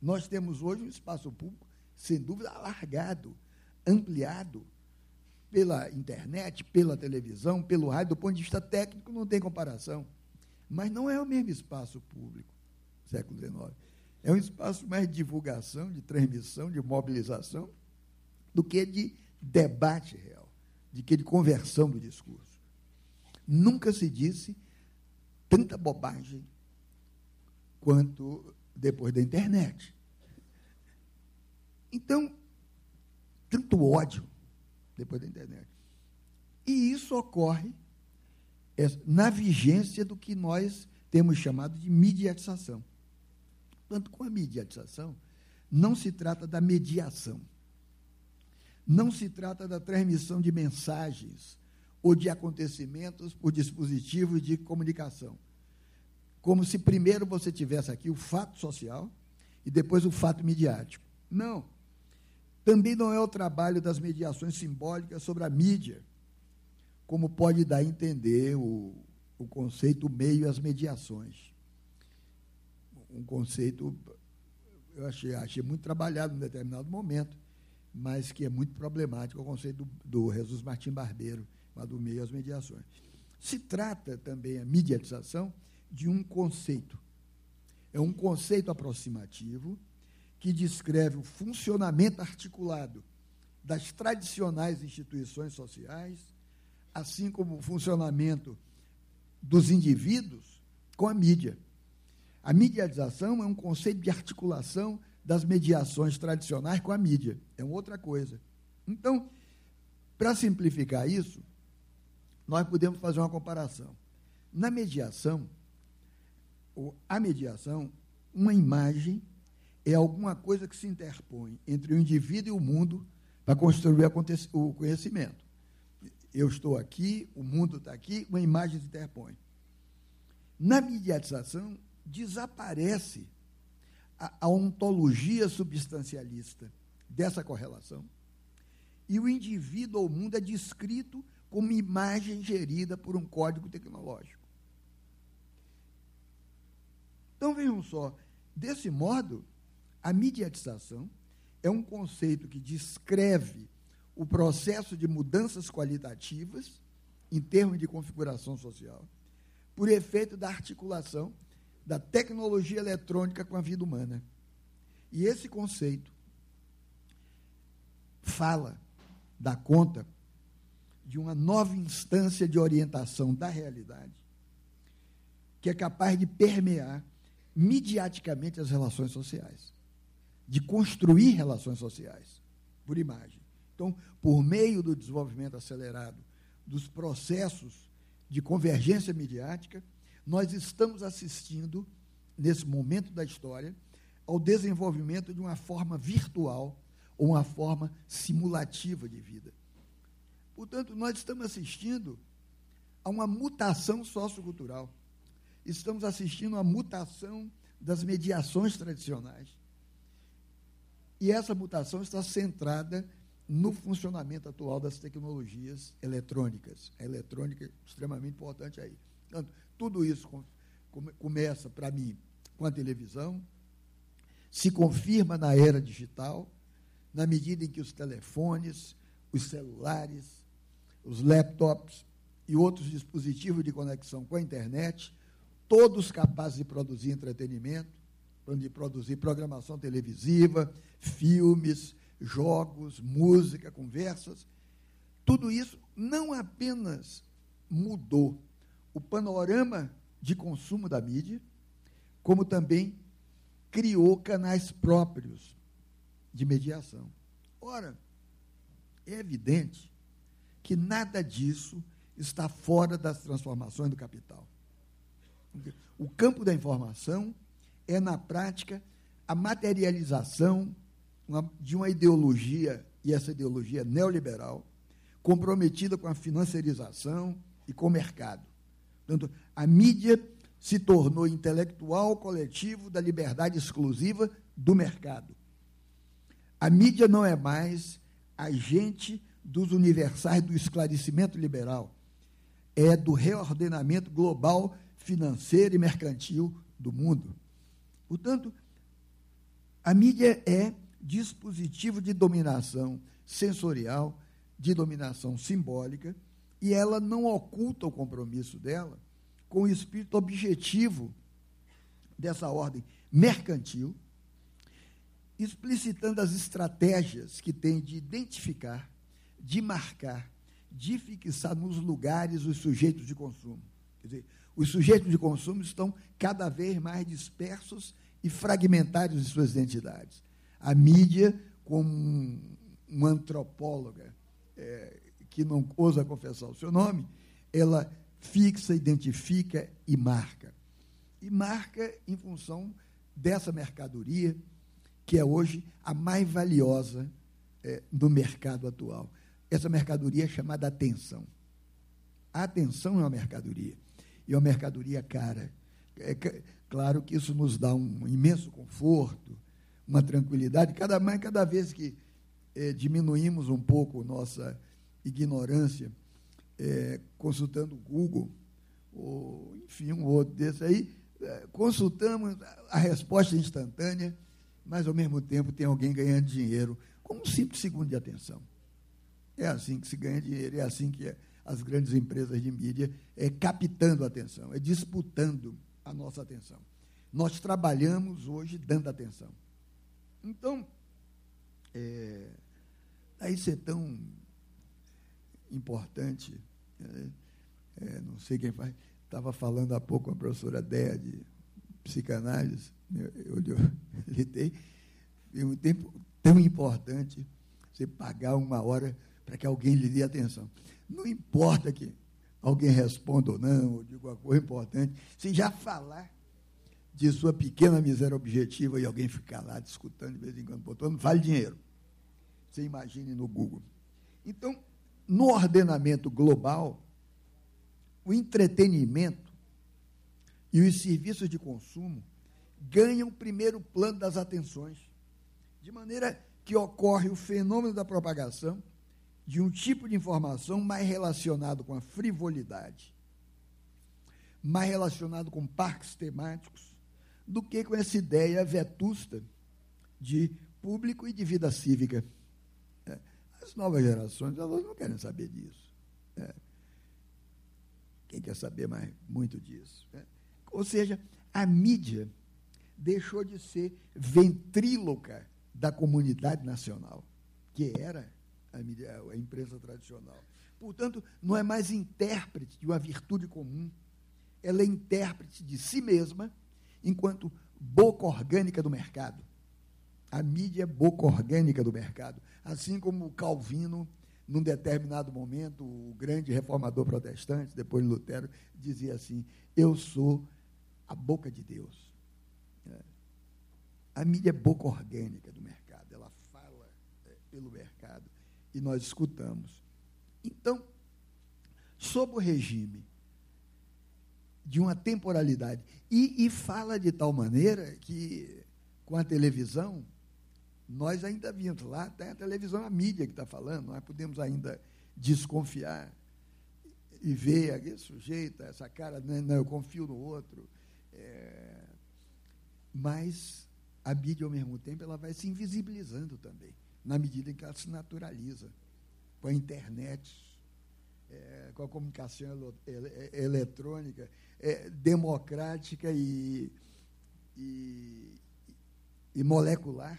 Nós temos hoje um espaço público, sem dúvida, alargado, ampliado pela internet, pela televisão, pelo rádio, do ponto de vista técnico, não tem comparação. Mas não é o mesmo espaço público, século XIX. É um espaço mais de divulgação, de transmissão, de mobilização, do que de debate real, de que de conversão do discurso. Nunca se disse tanta bobagem quanto depois da internet. Então, tanto ódio depois da internet. E isso ocorre é, na vigência do que nós temos chamado de mediatização. Portanto, com a mediatização, não se trata da mediação. Não se trata da transmissão de mensagens ou de acontecimentos por dispositivos de comunicação. Como se primeiro você tivesse aqui o fato social e depois o fato midiático. Não. Também não é o trabalho das mediações simbólicas sobre a mídia, como pode dar a entender o, o conceito meio às mediações. Um conceito, eu achei, achei muito trabalhado em determinado momento, mas que é muito problemático, é o conceito do, do Jesus Martim Barbeiro, do meio às mediações. Se trata também a mediatização de um conceito. É um conceito aproximativo que descreve o funcionamento articulado das tradicionais instituições sociais, assim como o funcionamento dos indivíduos com a mídia. A mediatização é um conceito de articulação das mediações tradicionais com a mídia. É outra coisa. Então, para simplificar isso, nós podemos fazer uma comparação. Na mediação, ou a mediação, uma imagem é alguma coisa que se interpõe entre o indivíduo e o mundo para construir o conhecimento. Eu estou aqui, o mundo está aqui, uma imagem se interpõe. Na mediatização, desaparece a, ontologia substancialista dessa correlação e o indivíduo ou mundo é descrito como imagem gerida por um código tecnológico. Então vejam só, desse modo, a mediatização é um conceito que descreve o processo de mudanças qualitativas em termos de configuração social, por efeito da articulação da tecnologia eletrônica com a vida humana. E esse conceito fala, dá conta de uma nova instância de orientação da realidade, que é capaz de permear mediaticamente as relações sociais de construir relações sociais por imagem. Então, por meio do desenvolvimento acelerado dos processos de convergência midiática, nós estamos assistindo, nesse momento da história, ao desenvolvimento de uma forma virtual ou uma forma simulativa de vida. Portanto, nós estamos assistindo a uma mutação sociocultural. Estamos assistindo a uma mutação das mediações tradicionais. E essa mutação está centrada no funcionamento atual das tecnologias eletrônicas. A eletrônica é extremamente importante aí. Portanto, tudo isso começa, para mim, com a televisão, se confirma na era digital, na medida em que os telefones, os celulares, os laptops e outros dispositivos de conexão com a internet, todos capazes de produzir entretenimento, de produzir programação televisiva, filmes, jogos, música, conversas. Tudo isso não apenas mudou o panorama de consumo da mídia, como também criou canais próprios de mediação. Ora, é evidente que nada disso está fora das transformações do capital. O campo da informação é, na prática, a materialização de uma ideologia, e essa ideologia neoliberal, comprometida com a financiarização e com o mercado. Portanto, a mídia se tornou intelectual coletivo da liberdade exclusiva do mercado. A mídia não é mais agente dos universais do esclarecimento liberal, é do reordenamento global financeiro e mercantil do mundo. Portanto, a mídia é dispositivo de dominação sensorial, de dominação simbólica, e ela não oculta o compromisso dela com o espírito objetivo dessa ordem mercantil, explicitando as estratégias que tem de identificar, de marcar, de fixar nos lugares os sujeitos de consumo. Quer dizer, os sujeitos de consumo estão cada vez mais dispersos e fragmentários em suas identidades. A mídia, como uma antropóloga é, que não ousa confessar o seu nome, ela fixa, identifica e marca. E marca em função dessa mercadoria, que é hoje a mais valiosa é, no mercado atual. Essa mercadoria é chamada atenção. A atenção é uma mercadoria. E é uma mercadoria cara. É, claro que isso nos dá um imenso conforto, uma tranquilidade. Cada, mais, cada vez que é, diminuímos um pouco nossa ignorância, é, consultando o Google, ou enfim, um outro desse aí, é, consultamos a resposta instantânea, mas ao mesmo tempo tem alguém ganhando dinheiro com um simples segundo de atenção. É assim que se ganha dinheiro, é assim que as grandes empresas de mídia é captando a atenção, é disputando a nossa atenção. Nós trabalhamos hoje dando atenção. Então, é, aí ser tão importante, é, é, não sei quem faz, estava falando há pouco com a professora Déia de psicanálise, eu, eu, eu um tempo tão importante você pagar uma hora para que alguém lhe dê atenção. Não importa que alguém responda ou não, ou diga uma coisa importante, se já falar de sua pequena miséria objetiva e alguém ficar lá discutindo de vez em quando, botando, vale dinheiro. Você imagine no Google. Então, no ordenamento global, o entretenimento e os serviços de consumo ganham primeiro plano das atenções, de maneira que ocorre o fenômeno da propagação de um tipo de informação mais relacionado com a frivolidade, mais relacionado com parques temáticos, do que com essa ideia vetusta de público e de vida cívica. É, as novas gerações, elas não querem saber disso. É. Quem quer saber mais muito disso? É. Ou seja, a mídia deixou de ser ventríloca da comunidade nacional, que era a, mídia, a imprensa tradicional. Portanto, não é mais intérprete de uma virtude comum, ela é intérprete de si mesma enquanto boca orgânica do mercado. A mídia é boca orgânica do mercado. Assim como Calvino, num determinado momento, o grande reformador protestante, depois de Lutero, dizia assim: Eu sou a boca de Deus. É. A mídia é boca orgânica do mercado. Ela fala é, pelo mercado e nós escutamos. Então, sob o regime de uma temporalidade, e, e fala de tal maneira que, com a televisão, nós ainda vimos, lá tem a televisão, a mídia que está falando, nós podemos ainda desconfiar e ver aquele sujeito, essa cara, não, não eu confio no outro. É, mas a mídia, ao mesmo tempo, ela vai se invisibilizando também, na medida em que ela se naturaliza com a internet, é, com a comunicação eletrônica, é, democrática e, e, e molecular,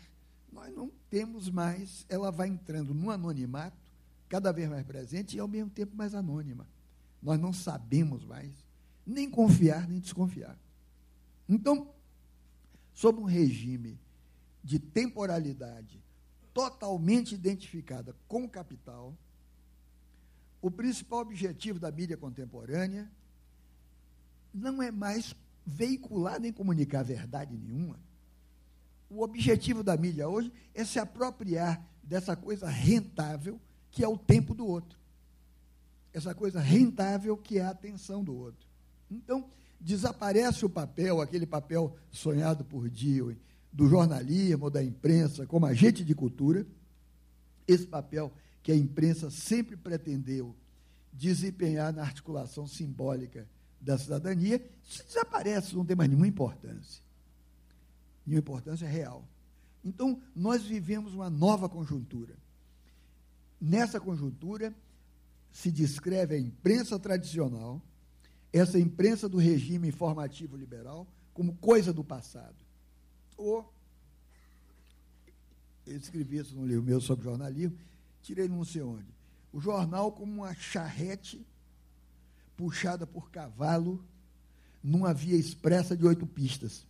nós não temos mais, ela vai entrando no anonimato, cada vez mais presente e ao mesmo tempo mais anônima. Nós não sabemos mais nem confiar nem desconfiar. Então, sob um regime de temporalidade totalmente identificada com o capital, o principal objetivo da mídia contemporânea não é mais veicular nem comunicar verdade nenhuma. O objetivo da mídia hoje é se apropriar dessa coisa rentável que é o tempo do outro. Essa coisa rentável que é a atenção do outro. Então, desaparece o papel, aquele papel sonhado por Dewey, do jornalismo, da imprensa, como agente de cultura, esse papel que a imprensa sempre pretendeu desempenhar na articulação simbólica da cidadania, isso desaparece, não tem mais nenhuma importância. Nenhuma importância real. Então, nós vivemos uma nova conjuntura. Nessa conjuntura, se descreve a imprensa tradicional, essa imprensa do regime informativo liberal, como coisa do passado. Ou, eu escrevi isso no livro meu sobre jornalismo, tirei não sei onde. O jornal como uma charrete puxada por cavalo numa via expressa de oito pistas.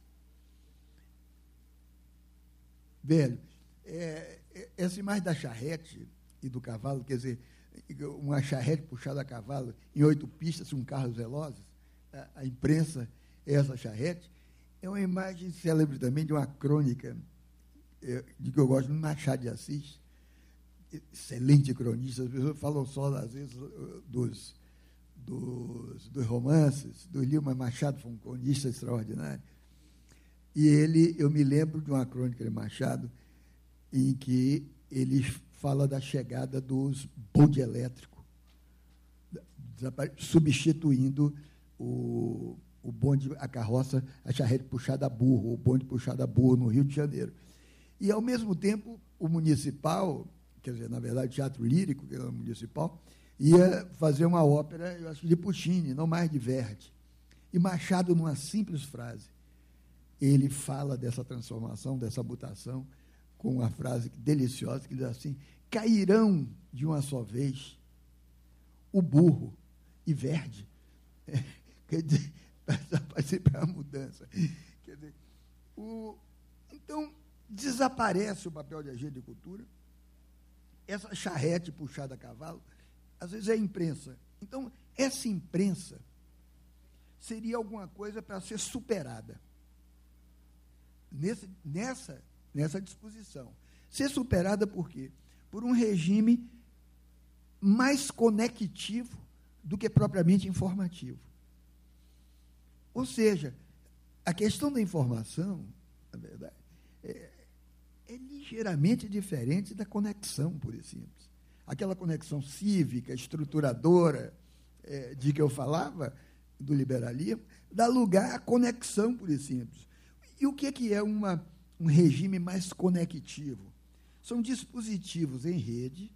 Velho, é, é, essa imagem da charrete e do cavalo, quer dizer, uma charrete puxada a cavalo em oito pistas com carros velozes, a, a imprensa é essa charrete, é uma imagem célebre também de uma crônica é, de que eu gosto, Machado de Assis, excelente cronista, as pessoas falam só, às vezes, dos, dos, dos romances, do Lima Machado foi um cronista extraordinário. E ele, eu me lembro de uma crônica de Machado, em que ele fala da chegada dos bonde elétrico, substituindo o, o bonde, a carroça, a charrete puxada a burro, o bonde puxado a burro no Rio de Janeiro. E, ao mesmo tempo, o municipal, quer dizer, na verdade, teatro lírico, que era municipal, ia fazer uma ópera, eu acho, de Puccini, não mais de Verdi. E Machado, numa simples frase, ele fala dessa transformação, dessa mutação, com uma frase deliciosa que diz assim: cairão de uma só vez o burro e verde. É, quer dizer, para a mudança. Quer dizer, o, então, desaparece o papel de agente de cultura, essa charrete puxada a cavalo, às vezes é a imprensa. Então, essa imprensa seria alguma coisa para ser superada. Nesse, nessa, nessa disposição. Ser superada por quê? Por um regime mais conectivo do que propriamente informativo. Ou seja, a questão da informação, na verdade, é, é ligeiramente diferente da conexão, por e simples. Aquela conexão cívica, estruturadora, é, de que eu falava, do liberalismo, dá lugar à conexão, por e simples. E o que, que é uma, um regime mais conectivo? São dispositivos em rede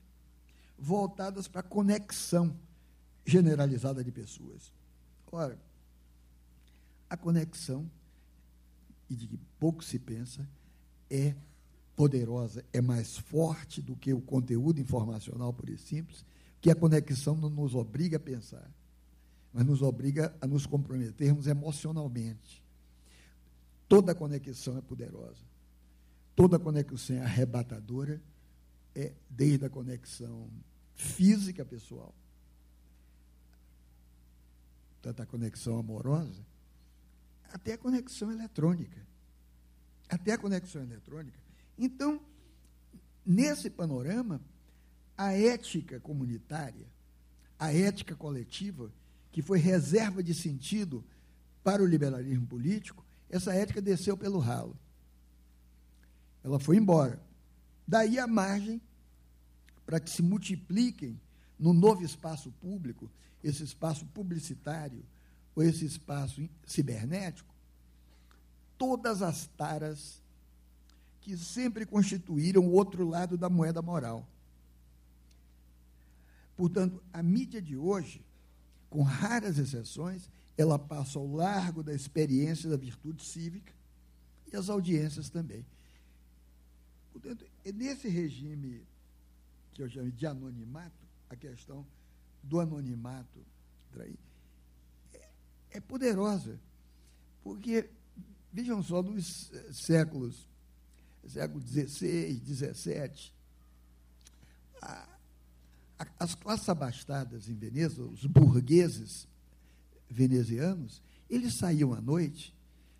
voltados para a conexão generalizada de pessoas. Ora, a conexão, e de que pouco se pensa, é poderosa, é mais forte do que o conteúdo informacional, por e simples, que a conexão não nos obriga a pensar, mas nos obriga a nos comprometermos emocionalmente. Toda conexão é poderosa. Toda conexão é arrebatadora, é desde a conexão física pessoal, tanto a conexão amorosa, até a conexão eletrônica. Até a conexão eletrônica então, nesse panorama, a ética comunitária, a ética coletiva, que foi reserva de sentido para o liberalismo político, essa ética desceu pelo ralo. Ela foi embora. Daí a margem para que se multipliquem no novo espaço público, esse espaço publicitário, ou esse espaço cibernético, todas as taras que sempre constituíram o outro lado da moeda moral. Portanto, a mídia de hoje, com raras exceções, ela passa ao largo da experiência da virtude cívica e as audiências também. Portanto, é nesse regime que eu chamo de anonimato, a questão do anonimato é, é poderosa. Porque, vejam só, nos séculos, século XVI, XVII, as classes abastadas em Veneza, os burgueses venezianos, eles saíam à noite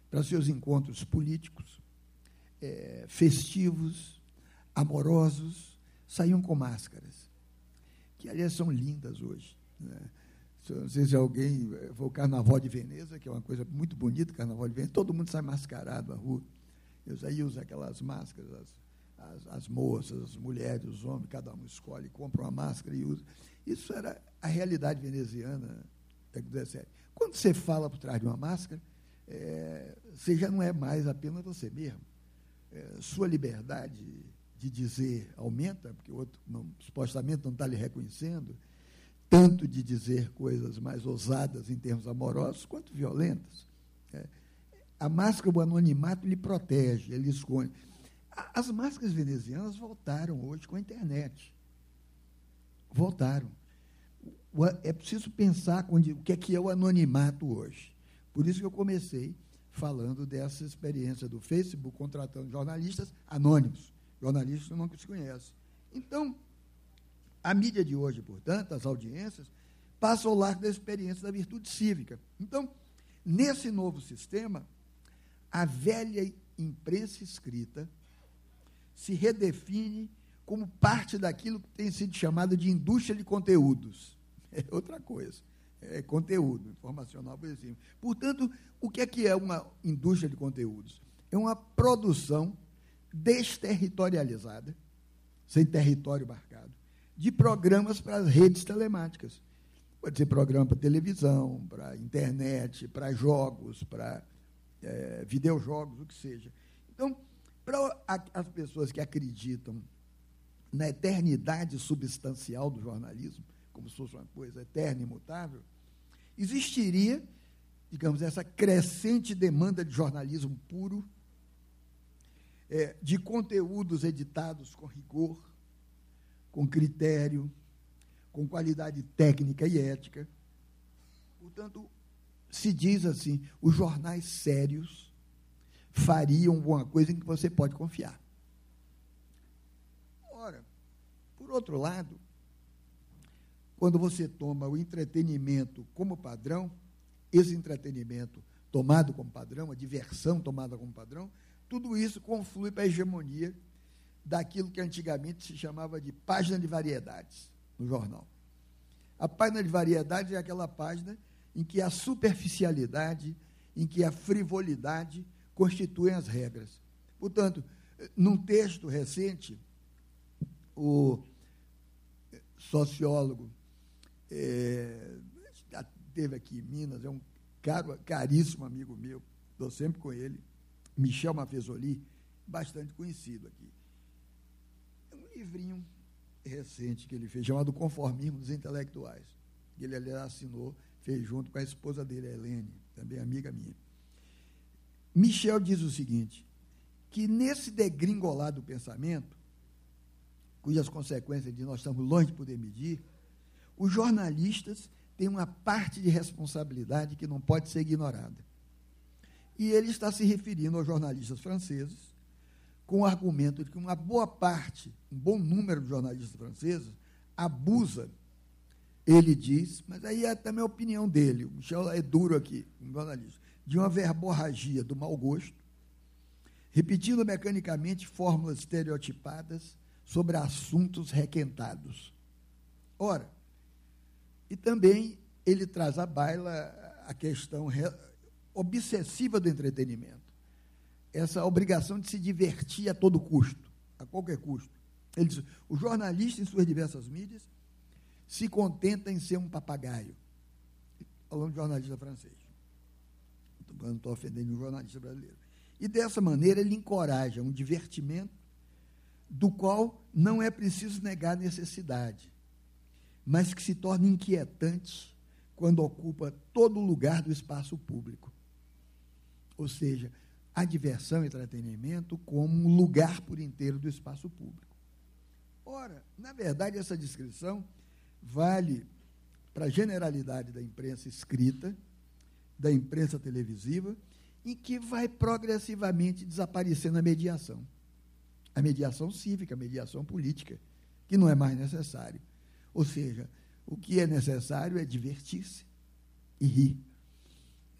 para seus encontros políticos, é, festivos, amorosos, saíam com máscaras, que aliás são lindas hoje. Né? Não sei se alguém. Eh, foi o Carnaval de Veneza, que é uma coisa muito bonita, Carnaval de Veneza, todo mundo sai mascarado na rua. Eles aí usam aquelas máscaras, as, as, as, moças, as mulheres, os homens, cada um escolhe, compra uma máscara e usa. Isso era a realidade veneziana do século. Quando você fala por trás de uma máscara, é, você já não é mais apenas você mesmo. É, sua liberdade de dizer aumenta, porque o outro não, supostamente não está lhe reconhecendo, tanto de dizer coisas mais ousadas em termos amorosos, quanto violentas. É, a máscara, o anonimato, lhe protege, ele esconde. As máscaras venezianas voltaram hoje com a internet. Voltaram. É preciso pensar o que é que é o anonimato hoje. Por isso que eu comecei falando dessa experiência do Facebook contratando jornalistas anônimos jornalistas que não se conhecem. Então, a mídia de hoje, portanto, as audiências, passa ao largo da experiência da virtude cívica. Então, nesse novo sistema, a velha imprensa escrita se redefine como parte daquilo que tem sido chamado de indústria de conteúdos. É outra coisa. É conteúdo informacional, por exemplo. Portanto, o que é que é uma indústria de conteúdos? É uma produção desterritorializada, sem território marcado, de programas para as redes telemáticas. Pode ser programa para televisão, para internet, para jogos, para é, videojogos, o que seja. Então, para as pessoas que acreditam na eternidade substancial do jornalismo, como se fosse uma coisa eterna e imutável, existiria, digamos, essa crescente demanda de jornalismo puro, é, de conteúdos editados com rigor, com critério, com qualidade técnica e ética. Portanto, se diz assim: os jornais sérios fariam alguma coisa em que você pode confiar. Ora, por outro lado, quando você toma o entretenimento como padrão, esse entretenimento tomado como padrão, a diversão tomada como padrão, tudo isso conflui para a hegemonia daquilo que antigamente se chamava de página de variedades no jornal. A página de variedades é aquela página em que a superficialidade, em que a frivolidade constituem as regras. Portanto, num texto recente, o sociólogo é, teve aqui em Minas, é um caro, caríssimo amigo meu, estou sempre com ele, Michel Mafezoli, bastante conhecido aqui. É um livrinho recente que ele fez, chamado Conformismo dos Intelectuais. Ele, aliás, assinou, fez junto com a esposa dele, a Helene, também amiga minha. Michel diz o seguinte, que nesse degringolado pensamento, cujas consequências de nós estamos longe de poder medir, os jornalistas têm uma parte de responsabilidade que não pode ser ignorada. E ele está se referindo aos jornalistas franceses, com o argumento de que uma boa parte, um bom número de jornalistas franceses, abusa, ele diz, mas aí é também a opinião dele, o Michel é duro aqui, um jornalista, de uma verborragia do mau gosto, repetindo mecanicamente fórmulas estereotipadas sobre assuntos requentados. Ora, e também ele traz à baila a questão obsessiva do entretenimento. Essa obrigação de se divertir a todo custo, a qualquer custo. Ele diz: o jornalista, em suas diversas mídias, se contenta em ser um papagaio. Falando de jornalista francês. Não estou ofendendo um jornalista brasileiro. E dessa maneira ele encoraja um divertimento do qual não é preciso negar necessidade, mas que se torna inquietante quando ocupa todo o lugar do espaço público. Ou seja, a diversão e entretenimento como um lugar por inteiro do espaço público. Ora, na verdade, essa descrição vale para a generalidade da imprensa escrita, da imprensa televisiva, e que vai progressivamente desaparecendo a mediação a mediação cívica, a mediação política, que não é mais necessário. Ou seja, o que é necessário é divertir-se e rir.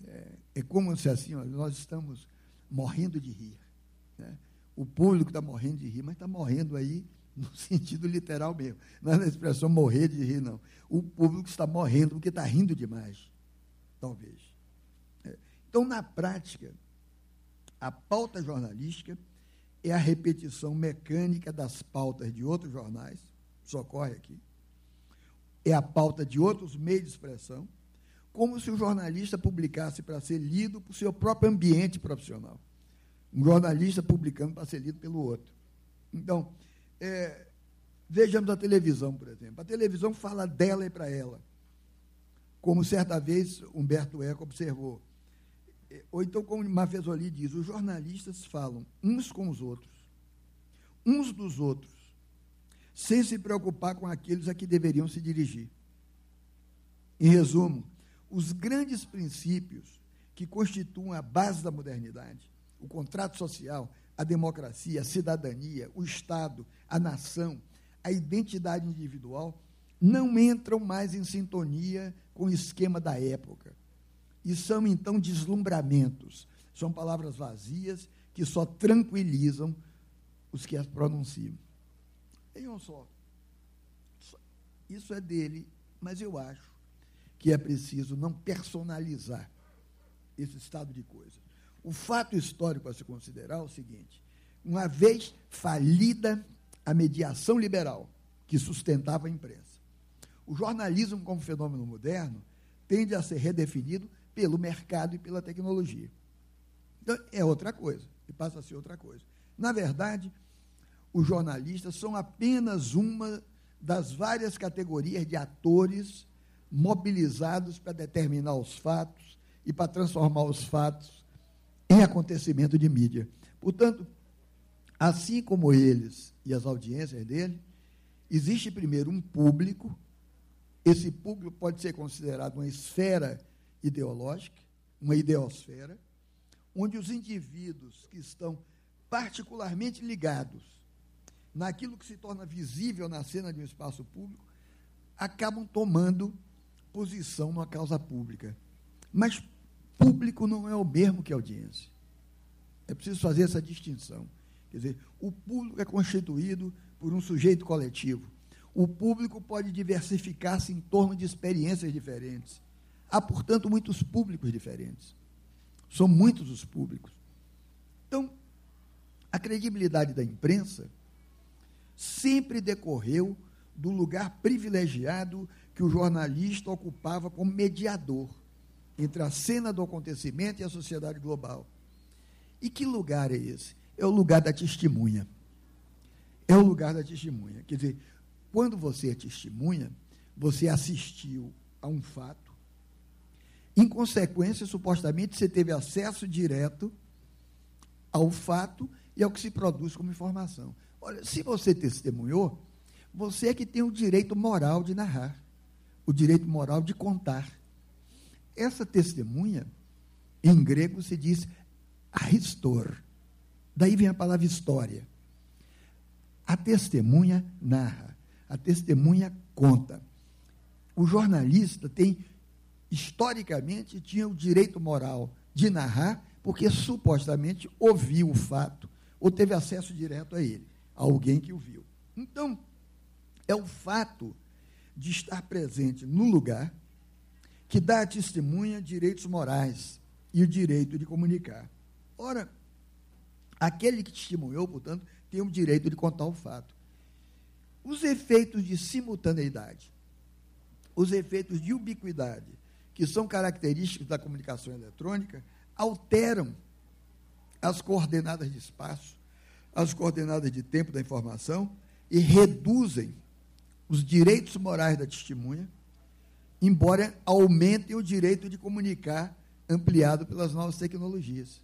É, é, como se assim, nós estamos morrendo de rir. Né? O público está morrendo de rir, mas está morrendo aí no sentido literal mesmo. Não é na expressão morrer de rir, não. O público está morrendo porque está rindo demais, talvez. É. Então, na prática, a pauta jornalística é a repetição mecânica das pautas de outros jornais, isso ocorre aqui, é a pauta de outros meios de expressão, como se o jornalista publicasse para ser lido por seu próprio ambiente profissional. Um jornalista publicando para ser lido pelo outro. Então, é, vejamos a televisão, por exemplo. A televisão fala dela e para ela. Como certa vez Humberto Eco observou, ou então, como Mafezoli diz, os jornalistas falam uns com os outros, uns dos outros, sem se preocupar com aqueles a que deveriam se dirigir. Em resumo, os grandes princípios que constituem a base da modernidade, o contrato social, a democracia, a cidadania, o Estado, a nação, a identidade individual, não entram mais em sintonia com o esquema da época e são então deslumbramentos. São palavras vazias que só tranquilizam os que as pronunciam. Vejam só. Isso é dele, mas eu acho que é preciso não personalizar esse estado de coisas. O fato histórico a se considerar é o seguinte: uma vez falida a mediação liberal que sustentava a imprensa, o jornalismo como fenômeno moderno tende a ser redefinido pelo mercado e pela tecnologia. Então, é outra coisa, e passa a ser outra coisa. Na verdade, os jornalistas são apenas uma das várias categorias de atores mobilizados para determinar os fatos e para transformar os fatos em acontecimento de mídia. Portanto, assim como eles e as audiências dele, existe primeiro um público, esse público pode ser considerado uma esfera ideológica, uma ideosfera, onde os indivíduos que estão particularmente ligados naquilo que se torna visível na cena de um espaço público, acabam tomando posição numa causa pública. Mas público não é o mesmo que audiência. É preciso fazer essa distinção. Quer dizer, o público é constituído por um sujeito coletivo. O público pode diversificar-se em torno de experiências diferentes. Há, portanto, muitos públicos diferentes. São muitos os públicos. Então, a credibilidade da imprensa sempre decorreu do lugar privilegiado que o jornalista ocupava como mediador entre a cena do acontecimento e a sociedade global. E que lugar é esse? É o lugar da testemunha. É o lugar da testemunha. Quer dizer, quando você é testemunha, você assistiu a um fato, em consequência, supostamente, você teve acesso direto ao fato e ao que se produz como informação. Olha, se você testemunhou, você é que tem o direito moral de narrar, o direito moral de contar. Essa testemunha, em grego se diz aristor. Daí vem a palavra história. A testemunha narra, a testemunha conta. O jornalista tem historicamente, tinha o direito moral de narrar, porque supostamente ouviu o fato, ou teve acesso direto a ele, a alguém que o viu. Então, é o fato de estar presente no lugar que dá à testemunha direitos morais e o direito de comunicar. Ora, aquele que testemunhou, portanto, tem o direito de contar o fato. Os efeitos de simultaneidade, os efeitos de ubiquidade, que são característicos da comunicação eletrônica, alteram as coordenadas de espaço, as coordenadas de tempo da informação e reduzem os direitos morais da testemunha, embora aumentem o direito de comunicar ampliado pelas novas tecnologias.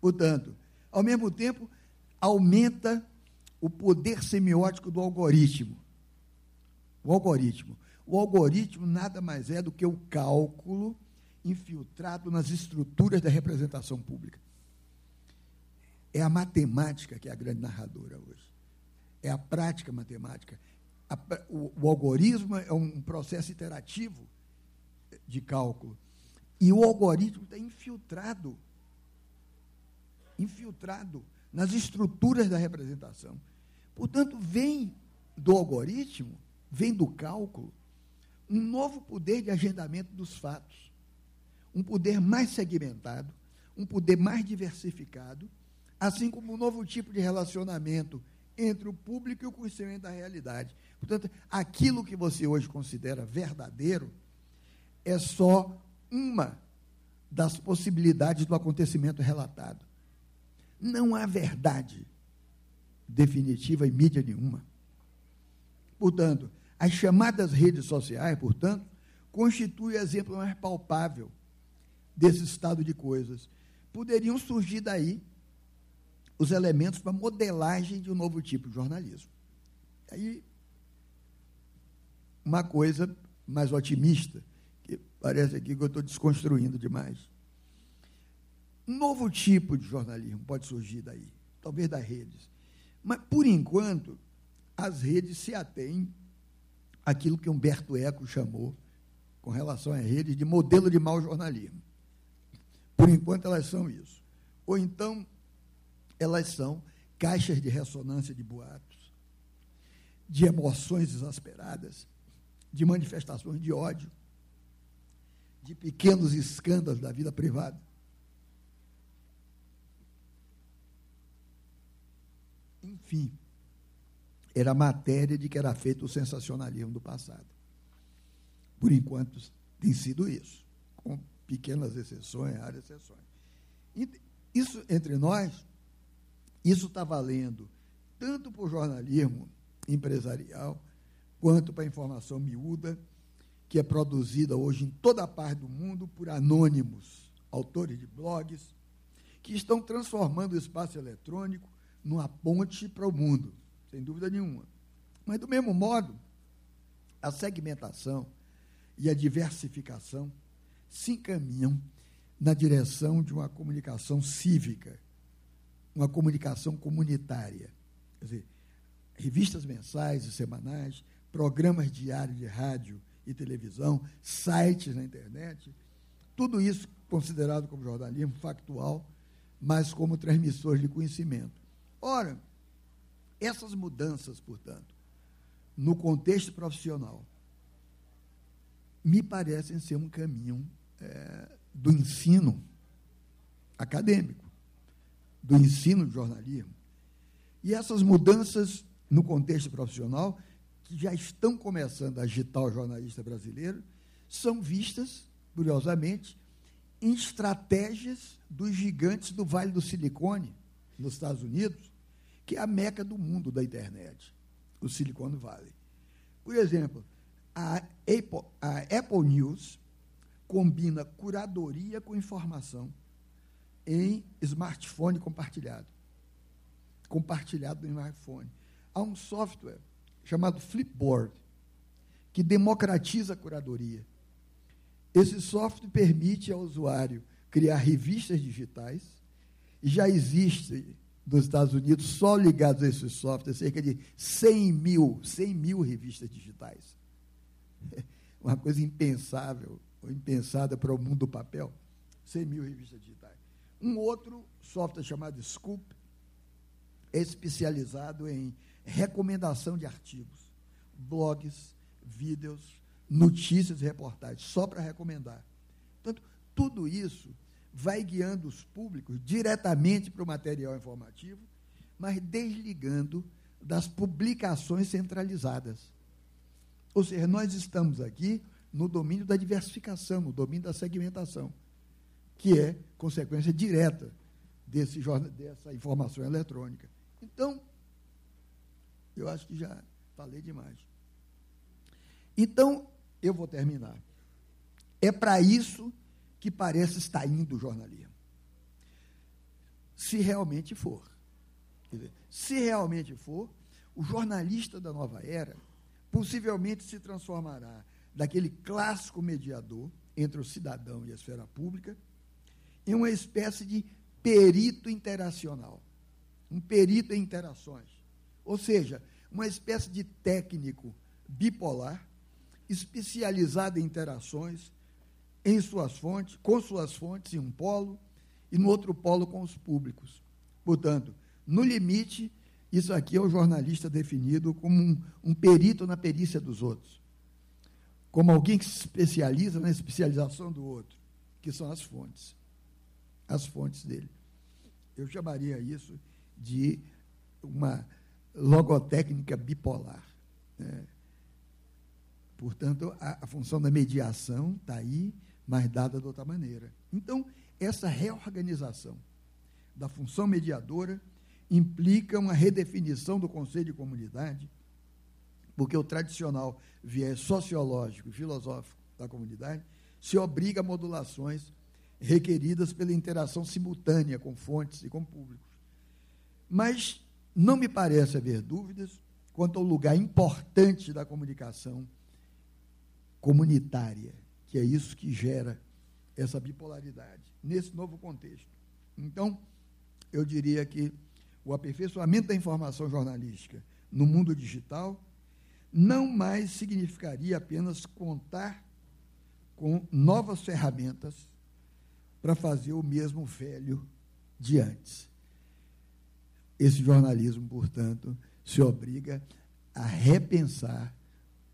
Portanto, ao mesmo tempo, aumenta o poder semiótico do algoritmo. O algoritmo. O algoritmo nada mais é do que o cálculo infiltrado nas estruturas da representação pública. É a matemática que é a grande narradora hoje. É a prática matemática. A, o, o algoritmo é um processo iterativo de cálculo. E o algoritmo está infiltrado infiltrado nas estruturas da representação. Portanto, vem do algoritmo, vem do cálculo, um novo poder de agendamento dos fatos, um poder mais segmentado, um poder mais diversificado, assim como um novo tipo de relacionamento entre o público e o conhecimento da realidade. Portanto, aquilo que você hoje considera verdadeiro é só uma das possibilidades do acontecimento relatado. Não há verdade definitiva em mídia nenhuma. Portanto, as chamadas redes sociais, portanto, constituem o exemplo mais palpável desse estado de coisas. Poderiam surgir daí os elementos para modelagem de um novo tipo de jornalismo. Aí, uma coisa mais otimista, que parece aqui que eu estou desconstruindo demais. Um novo tipo de jornalismo pode surgir daí, talvez das redes. Mas, por enquanto, as redes se atêm àquilo que Humberto Eco chamou, com relação às redes, de modelo de mau jornalismo. Por enquanto, elas são isso. Ou então, elas são caixas de ressonância de boatos, de emoções exasperadas, de manifestações de ódio, de pequenos escândalos da vida privada. Enfim, era matéria de que era feito o sensacionalismo do passado. Por enquanto, tem sido isso, com pequenas exceções, raras exceções. Isso, entre nós, isso está valendo tanto para o jornalismo empresarial, quanto para a informação miúda, que é produzida hoje em toda a parte do mundo por anônimos, autores de blogs, que estão transformando o espaço eletrônico numa ponte para o mundo, sem dúvida nenhuma. Mas, do mesmo modo, a segmentação e a diversificação se encaminham na direção de uma comunicação cívica, uma comunicação comunitária. Quer dizer, revistas mensais e semanais, programas diários de rádio e televisão, sites na internet, tudo isso considerado como jornalismo factual, mas como transmissor de conhecimento. Ora, essas mudanças, portanto, no contexto profissional, me parecem ser um caminho é, do ensino acadêmico, do ensino de jornalismo. E essas mudanças no contexto profissional, que já estão começando a agitar o jornalista brasileiro, são vistas, curiosamente, em estratégias dos gigantes do Vale do Silicone, nos Estados Unidos, que é a meca do mundo da internet, o Silicon Valley. Por exemplo, a Apple, a Apple News combina curadoria com informação em smartphone compartilhado. Compartilhado no smartphone. Há um software chamado Flipboard, que democratiza a curadoria. Esse software permite ao usuário criar revistas digitais, e já existe dos Estados Unidos, só ligados a esses softwares, cerca de 100 mil, 100 mil revistas digitais. Uma coisa impensável, ou impensada para o mundo do papel. 100 mil revistas digitais. Um outro software chamado Scoop é especializado em recomendação de artigos, blogs, vídeos, notícias e reportagens, só para recomendar. Portanto, tudo isso vai guiando os públicos diretamente para o material informativo, mas desligando das publicações centralizadas. Ou seja, nós estamos aqui no domínio da diversificação, no domínio da segmentação, que é consequência direta desse, dessa informação eletrônica. Então, eu acho que já falei demais. Então, eu vou terminar. É para isso que parece estar indo o jornalismo. Se realmente for. se realmente for, o jornalista da nova era possivelmente se transformará daquele clássico mediador entre o cidadão e a esfera pública em uma espécie de perito interacional. Um perito em interações. Ou seja, uma espécie de técnico bipolar, especializado em interações, em suas fontes, com suas fontes em um polo e no outro polo com os públicos. Portanto, no limite, isso aqui é o jornalista definido como um, um perito na perícia dos outros. Como alguém que se especializa na especialização do outro, que são as fontes. As fontes dele. Eu chamaria isso de uma logotécnica bipolar. Né? Portanto, a, a, função da mediação está aí, mas dada de outra maneira. Então, essa reorganização da função mediadora implica uma redefinição do conceito de comunidade, porque o tradicional viés sociológico e filosófico da comunidade se obriga a modulações requeridas pela interação simultânea com fontes e com públicos. Mas não me parece haver dúvidas quanto ao lugar importante da comunicação comunitária, que é isso que gera essa bipolaridade, nesse novo contexto. Então, eu diria que o aperfeiçoamento da informação jornalística no mundo digital não mais significaria apenas contar com novas ferramentas para fazer o mesmo velho de antes. Esse jornalismo, portanto, se obriga a repensar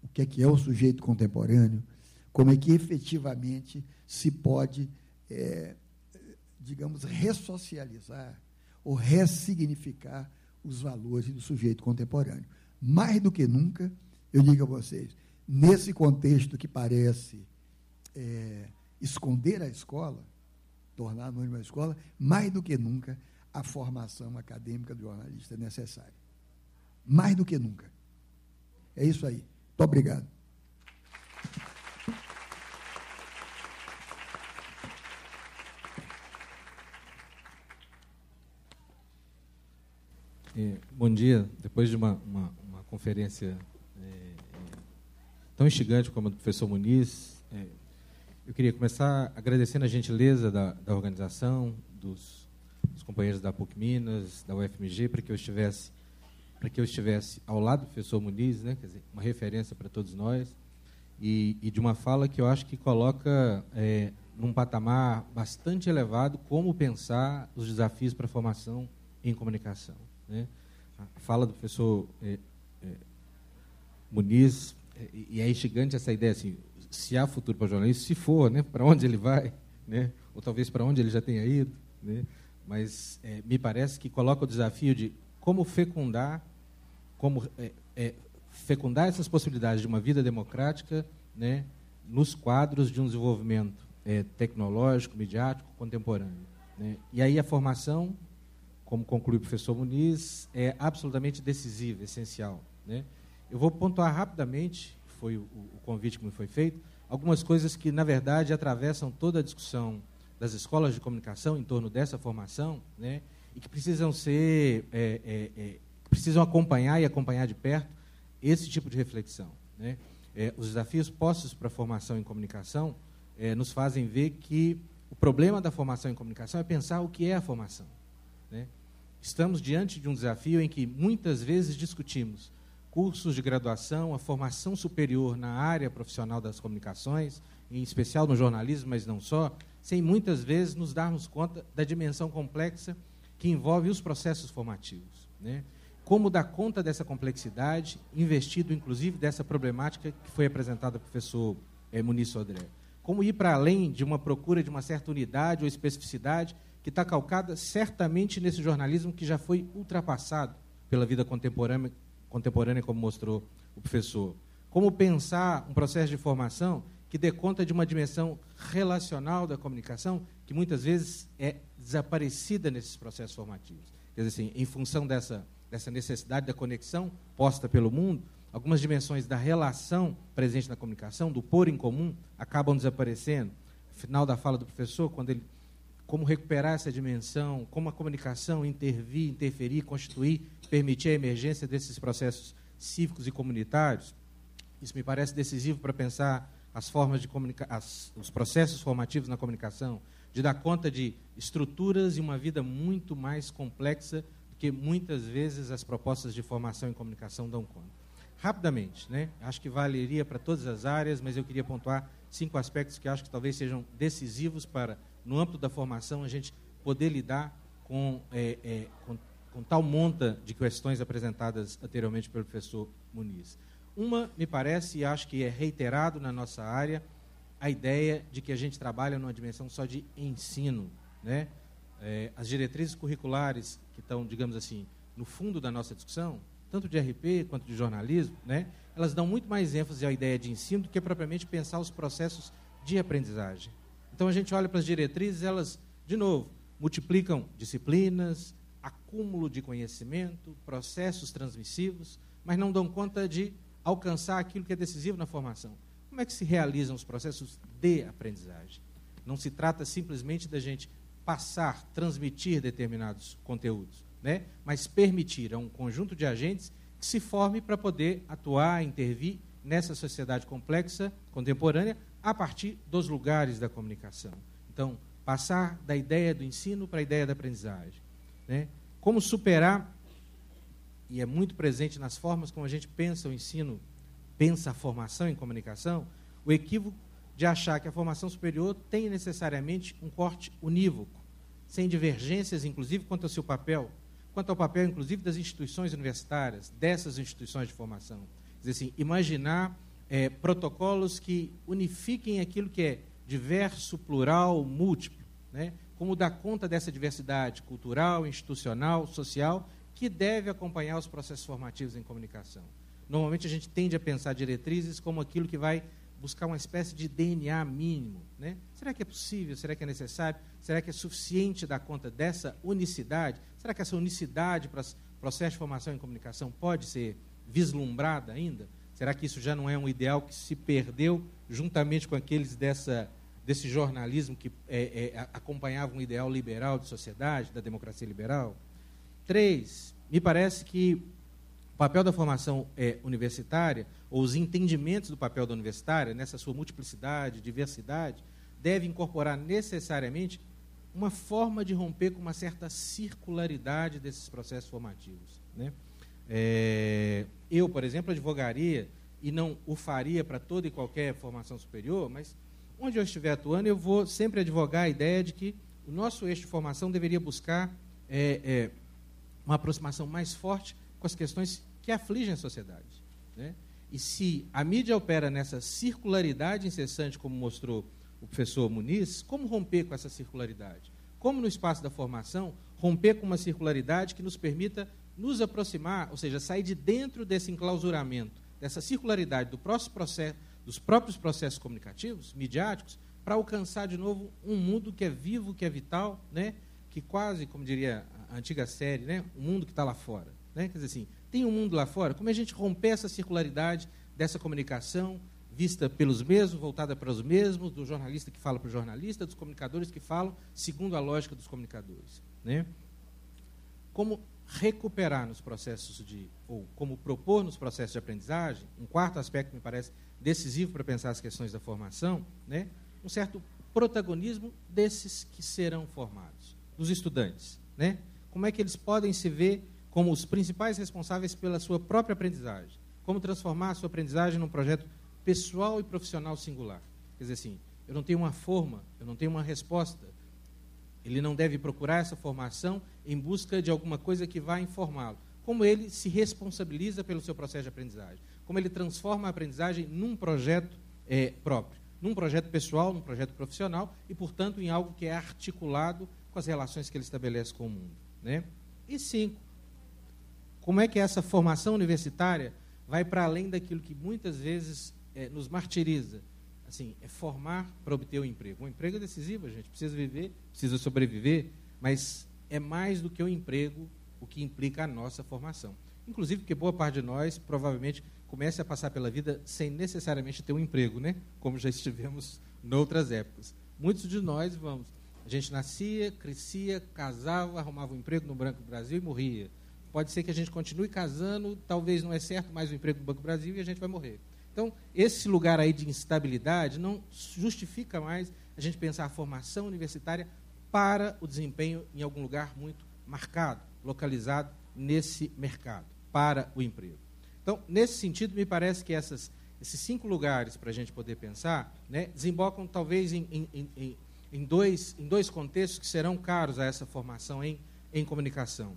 o que é que é o sujeito contemporâneo, como é que efetivamente se pode, é, digamos, ressocializar ou ressignificar os valores do sujeito contemporâneo. Mais do que nunca, eu digo a vocês, nesse contexto que parece é, esconder a escola, tornar anônima a escola, mais do que nunca, a formação acadêmica do jornalista é necessária. Mais do que nunca. É isso aí. Muito obrigado. É, bom dia. Depois de uma, uma, uma conferência é, tão instigante como a do professor Muniz, é, eu queria começar agradecendo a gentileza da, da organização, dos os companheiros da PUC Minas, da UFMG, para que eu estivesse para que eu estivesse ao lado do professor Muniz, né, dizer, uma referência para todos nós, e, e, de uma fala que eu acho que coloca é, num patamar bastante elevado como pensar os desafios para a formação em comunicação. Né? A fala do professor é, é, Muniz, é, e é instigante essa ideia, assim, se há futuro para o jornalismo, se for, né, para onde ele vai, né, ou talvez para onde ele já tenha ido, né, mas é, me parece que coloca o desafio de como fecundar, como é, é, fecundar essas possibilidades de uma vida democrática, né, nos quadros de um desenvolvimento é, tecnológico, midiático, contemporâneo. Né? E aí a formação, como conclui o professor Muniz, é absolutamente decisiva, essencial. Né? Eu vou pontuar rapidamente, foi o, o convite que me foi feito, algumas coisas que, na verdade, atravessam toda a discussão das escolas de comunicação em torno dessa formação, né, e que precisam ser, é, é, é, precisam acompanhar e acompanhar de perto esse tipo de reflexão. Né. É, os desafios postos para a formação em comunicação é, nos fazem ver que o problema da formação em comunicação é pensar o que é a formação. Né. Estamos diante de um desafio em que muitas vezes discutimos cursos de graduação, a formação superior na área profissional das comunicações, em especial no jornalismo, mas não só, sem muitas vezes nos darmos conta da dimensão complexa que envolve os processos formativos. Né? como dar conta dessa complexidade, investido inclusive dessa problemática que foi apresentada pelo professor é, Muniz Sodré. Como ir para além de uma procura de uma certa unidade ou especificidade que está calcada certamente nesse jornalismo que já foi ultrapassado pela vida contemporânea, contemporânea, como mostrou o professor. Como pensar um processo de formação que dê conta de uma dimensão relacional da comunicação que muitas vezes é desaparecida nesses processos formativos. Quer dizer assim, em função dessa, dessa necessidade da conexão posta pelo mundo, algumas dimensões da relação presente na comunicação, do pôr em comum, acabam desaparecendo. Final da fala do professor, quando ele como recuperar essa dimensão, como a comunicação intervir, interferir, constituir, permitir a emergência desses processos cívicos e comunitários. Isso me parece decisivo para pensar as formas de comunicar, os processos formativos na comunicação, de dar conta de estruturas e uma vida muito mais complexa do que muitas vezes as propostas de formação em comunicação dão conta. Rapidamente, né? acho que valeria para todas as áreas, mas eu queria pontuar cinco aspectos que acho que talvez sejam decisivos para no âmbito da formação, a gente poder lidar com, é, é, com, com, tal monta de questões apresentadas anteriormente pelo professor Muniz. Uma, me parece, e acho que é reiterado na nossa área, a ideia de que a gente trabalha numa dimensão só de ensino. Né? É, as diretrizes curriculares que estão, digamos assim, no fundo da nossa discussão, tanto de RP quanto de jornalismo, né, elas dão muito mais ênfase à ideia de ensino do que propriamente pensar os processos de aprendizagem. Então a gente olha para as diretrizes, elas, de novo, multiplicam disciplinas, acúmulo de conhecimento, processos transmissivos, mas não dão conta de alcançar aquilo que é decisivo na formação. Como é que se realizam os processos de aprendizagem? Não se trata simplesmente da gente passar, transmitir determinados conteúdos, né? mas permitir a um conjunto de agentes que se forme para poder atuar, intervir nessa sociedade complexa, contemporânea, a partir dos lugares da comunicação. Então, passar da ideia do ensino para a ideia da aprendizagem. Né? Como superar, e é muito presente nas formas como a gente pensa o ensino, pensa a formação em comunicação, o equívoco de achar que a formação superior tem necessariamente um corte unívoco, sem divergências, inclusive, quanto ao seu papel, quanto ao papel, inclusive, das instituições universitárias, dessas instituições de formação. Dizer assim, imaginar é, protocolos que unifiquem aquilo que é diverso, plural, múltiplo, né? como dar conta dessa diversidade cultural, institucional, social, que deve acompanhar os processos formativos em comunicação. Normalmente a gente tende a pensar diretrizes como aquilo que vai buscar uma espécie de DNA mínimo. Né? Será que é possível? Será que é necessário? Será que é suficiente dar conta dessa unicidade? Será que essa unicidade para processo de formação em comunicação pode ser vislumbrada ainda? Será que isso já não é um ideal que se perdeu juntamente com aqueles dessa, desse jornalismo que é, é, acompanhava um ideal liberal de sociedade, da democracia liberal? Três, me parece que o papel da formação é, universitária, ou os entendimentos do papel da universitária, nessa sua multiplicidade, diversidade, deve incorporar necessariamente uma forma de romper com uma certa circularidade desses processos formativos. Né? É, eu, por exemplo, advogaria e não o faria para toda e qualquer formação superior, mas onde eu estiver atuando, eu vou sempre advogar a ideia de que o nosso eixo de formação deveria buscar é, é, uma aproximação mais forte com as questões que afligem a sociedade. Né? E se a mídia opera nessa circularidade incessante, como mostrou o professor Muniz, como romper com essa circularidade? Como no espaço da formação, romper com uma circularidade que nos permita nos aproximar, ou seja, sair de dentro desse enclausuramento, dessa circularidade do processo, dos próprios processos comunicativos, midiáticos, para alcançar de novo um mundo que é vivo, que é vital, né? que quase, como diria antiga série, né? o mundo que está lá fora. Né? Quer dizer assim, tem um mundo lá fora, como a gente romper essa circularidade dessa comunicação vista pelos mesmos, voltada para os mesmos, do jornalista que fala para o jornalista, dos comunicadores que falam segundo a lógica dos comunicadores. Né? Como recuperar nos processos de, ou como propor nos processos de aprendizagem, um quarto aspecto que me parece decisivo para pensar as questões da formação, né, um certo protagonismo desses que serão formados, dos estudantes. Né? Como é que eles podem se ver como os principais responsáveis pela sua própria aprendizagem? Como transformar a sua aprendizagem num projeto pessoal e profissional singular? Quer dizer assim, eu não tenho uma forma, eu não tenho uma resposta, ele não deve procurar essa formação em busca de alguma coisa que vá informá-lo. como ele se responsabiliza pelo seu processo de aprendizagem, como ele transforma a aprendizagem num projeto é, próprio, num projeto pessoal, num projeto profissional e, portanto, em algo que é articulado com as relações que ele estabelece com o mundo. Né? E cinco, como é que essa formação universitária vai para além daquilo que muitas vezes é, nos martiriza? Assim, é formar para obter um emprego. O emprego é decisivo, a gente precisa viver, precisa sobreviver, mas é mais do que o emprego o que implica a nossa formação. Inclusive porque boa parte de nós provavelmente comece a passar pela vida sem necessariamente ter um emprego, né? Como já estivemos noutras épocas. Muitos de nós vamos, a gente nascia, crescia, casava, arrumava um emprego no Banco do Brasil e morria. Pode ser que a gente continue casando, talvez não é certo mais o emprego no Banco do Brasil e a gente vai morrer. Então, esse lugar aí de instabilidade não justifica mais a gente pensar a formação universitária para o desempenho em algum lugar muito marcado, localizado nesse mercado, para o emprego. Então, nesse sentido, me parece que essas, esses cinco lugares para a gente poder pensar né, desembocam talvez em, em, em, em, dois, em dois contextos que serão caros a essa formação em, em comunicação.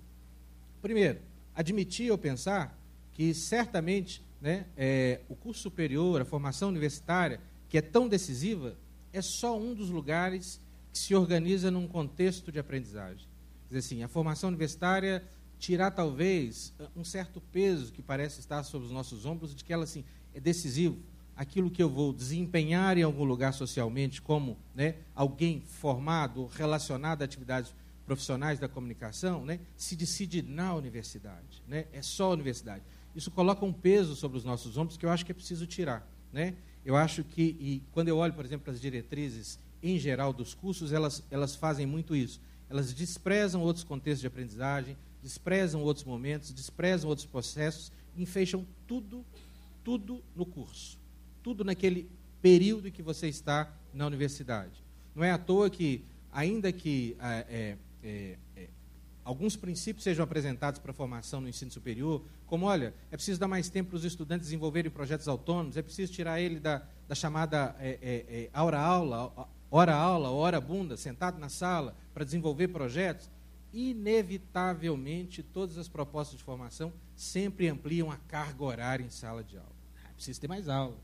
Primeiro, admitir ou pensar que certamente né, é, o curso superior, a formação universitária, que é tão decisiva, é só um dos lugares que se organiza num contexto de aprendizagem. Quer dizer assim, a formação universitária tirar talvez um certo peso que parece estar sobre os nossos ombros de que ela assim é decisivo aquilo que eu vou desempenhar em algum lugar socialmente como né, alguém formado relacionado a atividades profissionais da comunicação né, se decide na universidade né, é só a universidade. Isso coloca um peso sobre os nossos ombros que eu acho que é preciso tirar né. Eu acho que e quando eu olho por exemplo as diretrizes em geral dos cursos elas elas fazem muito isso. Elas desprezam outros contextos de aprendizagem desprezam outros momentos, desprezam outros processos, e fecham tudo, tudo no curso, tudo naquele período que você está na universidade. Não é à toa que, ainda que é, é, é, alguns princípios sejam apresentados para a formação no ensino superior, como, olha, é preciso dar mais tempo para os estudantes desenvolverem projetos autônomos, é preciso tirar ele da, da chamada é, é, é, hora-aula, hora-aula, hora-bunda, sentado na sala, para desenvolver projetos, inevitavelmente, todas as propostas de formação sempre ampliam a carga horária em sala de aula. Ah, precisa ter mais aula,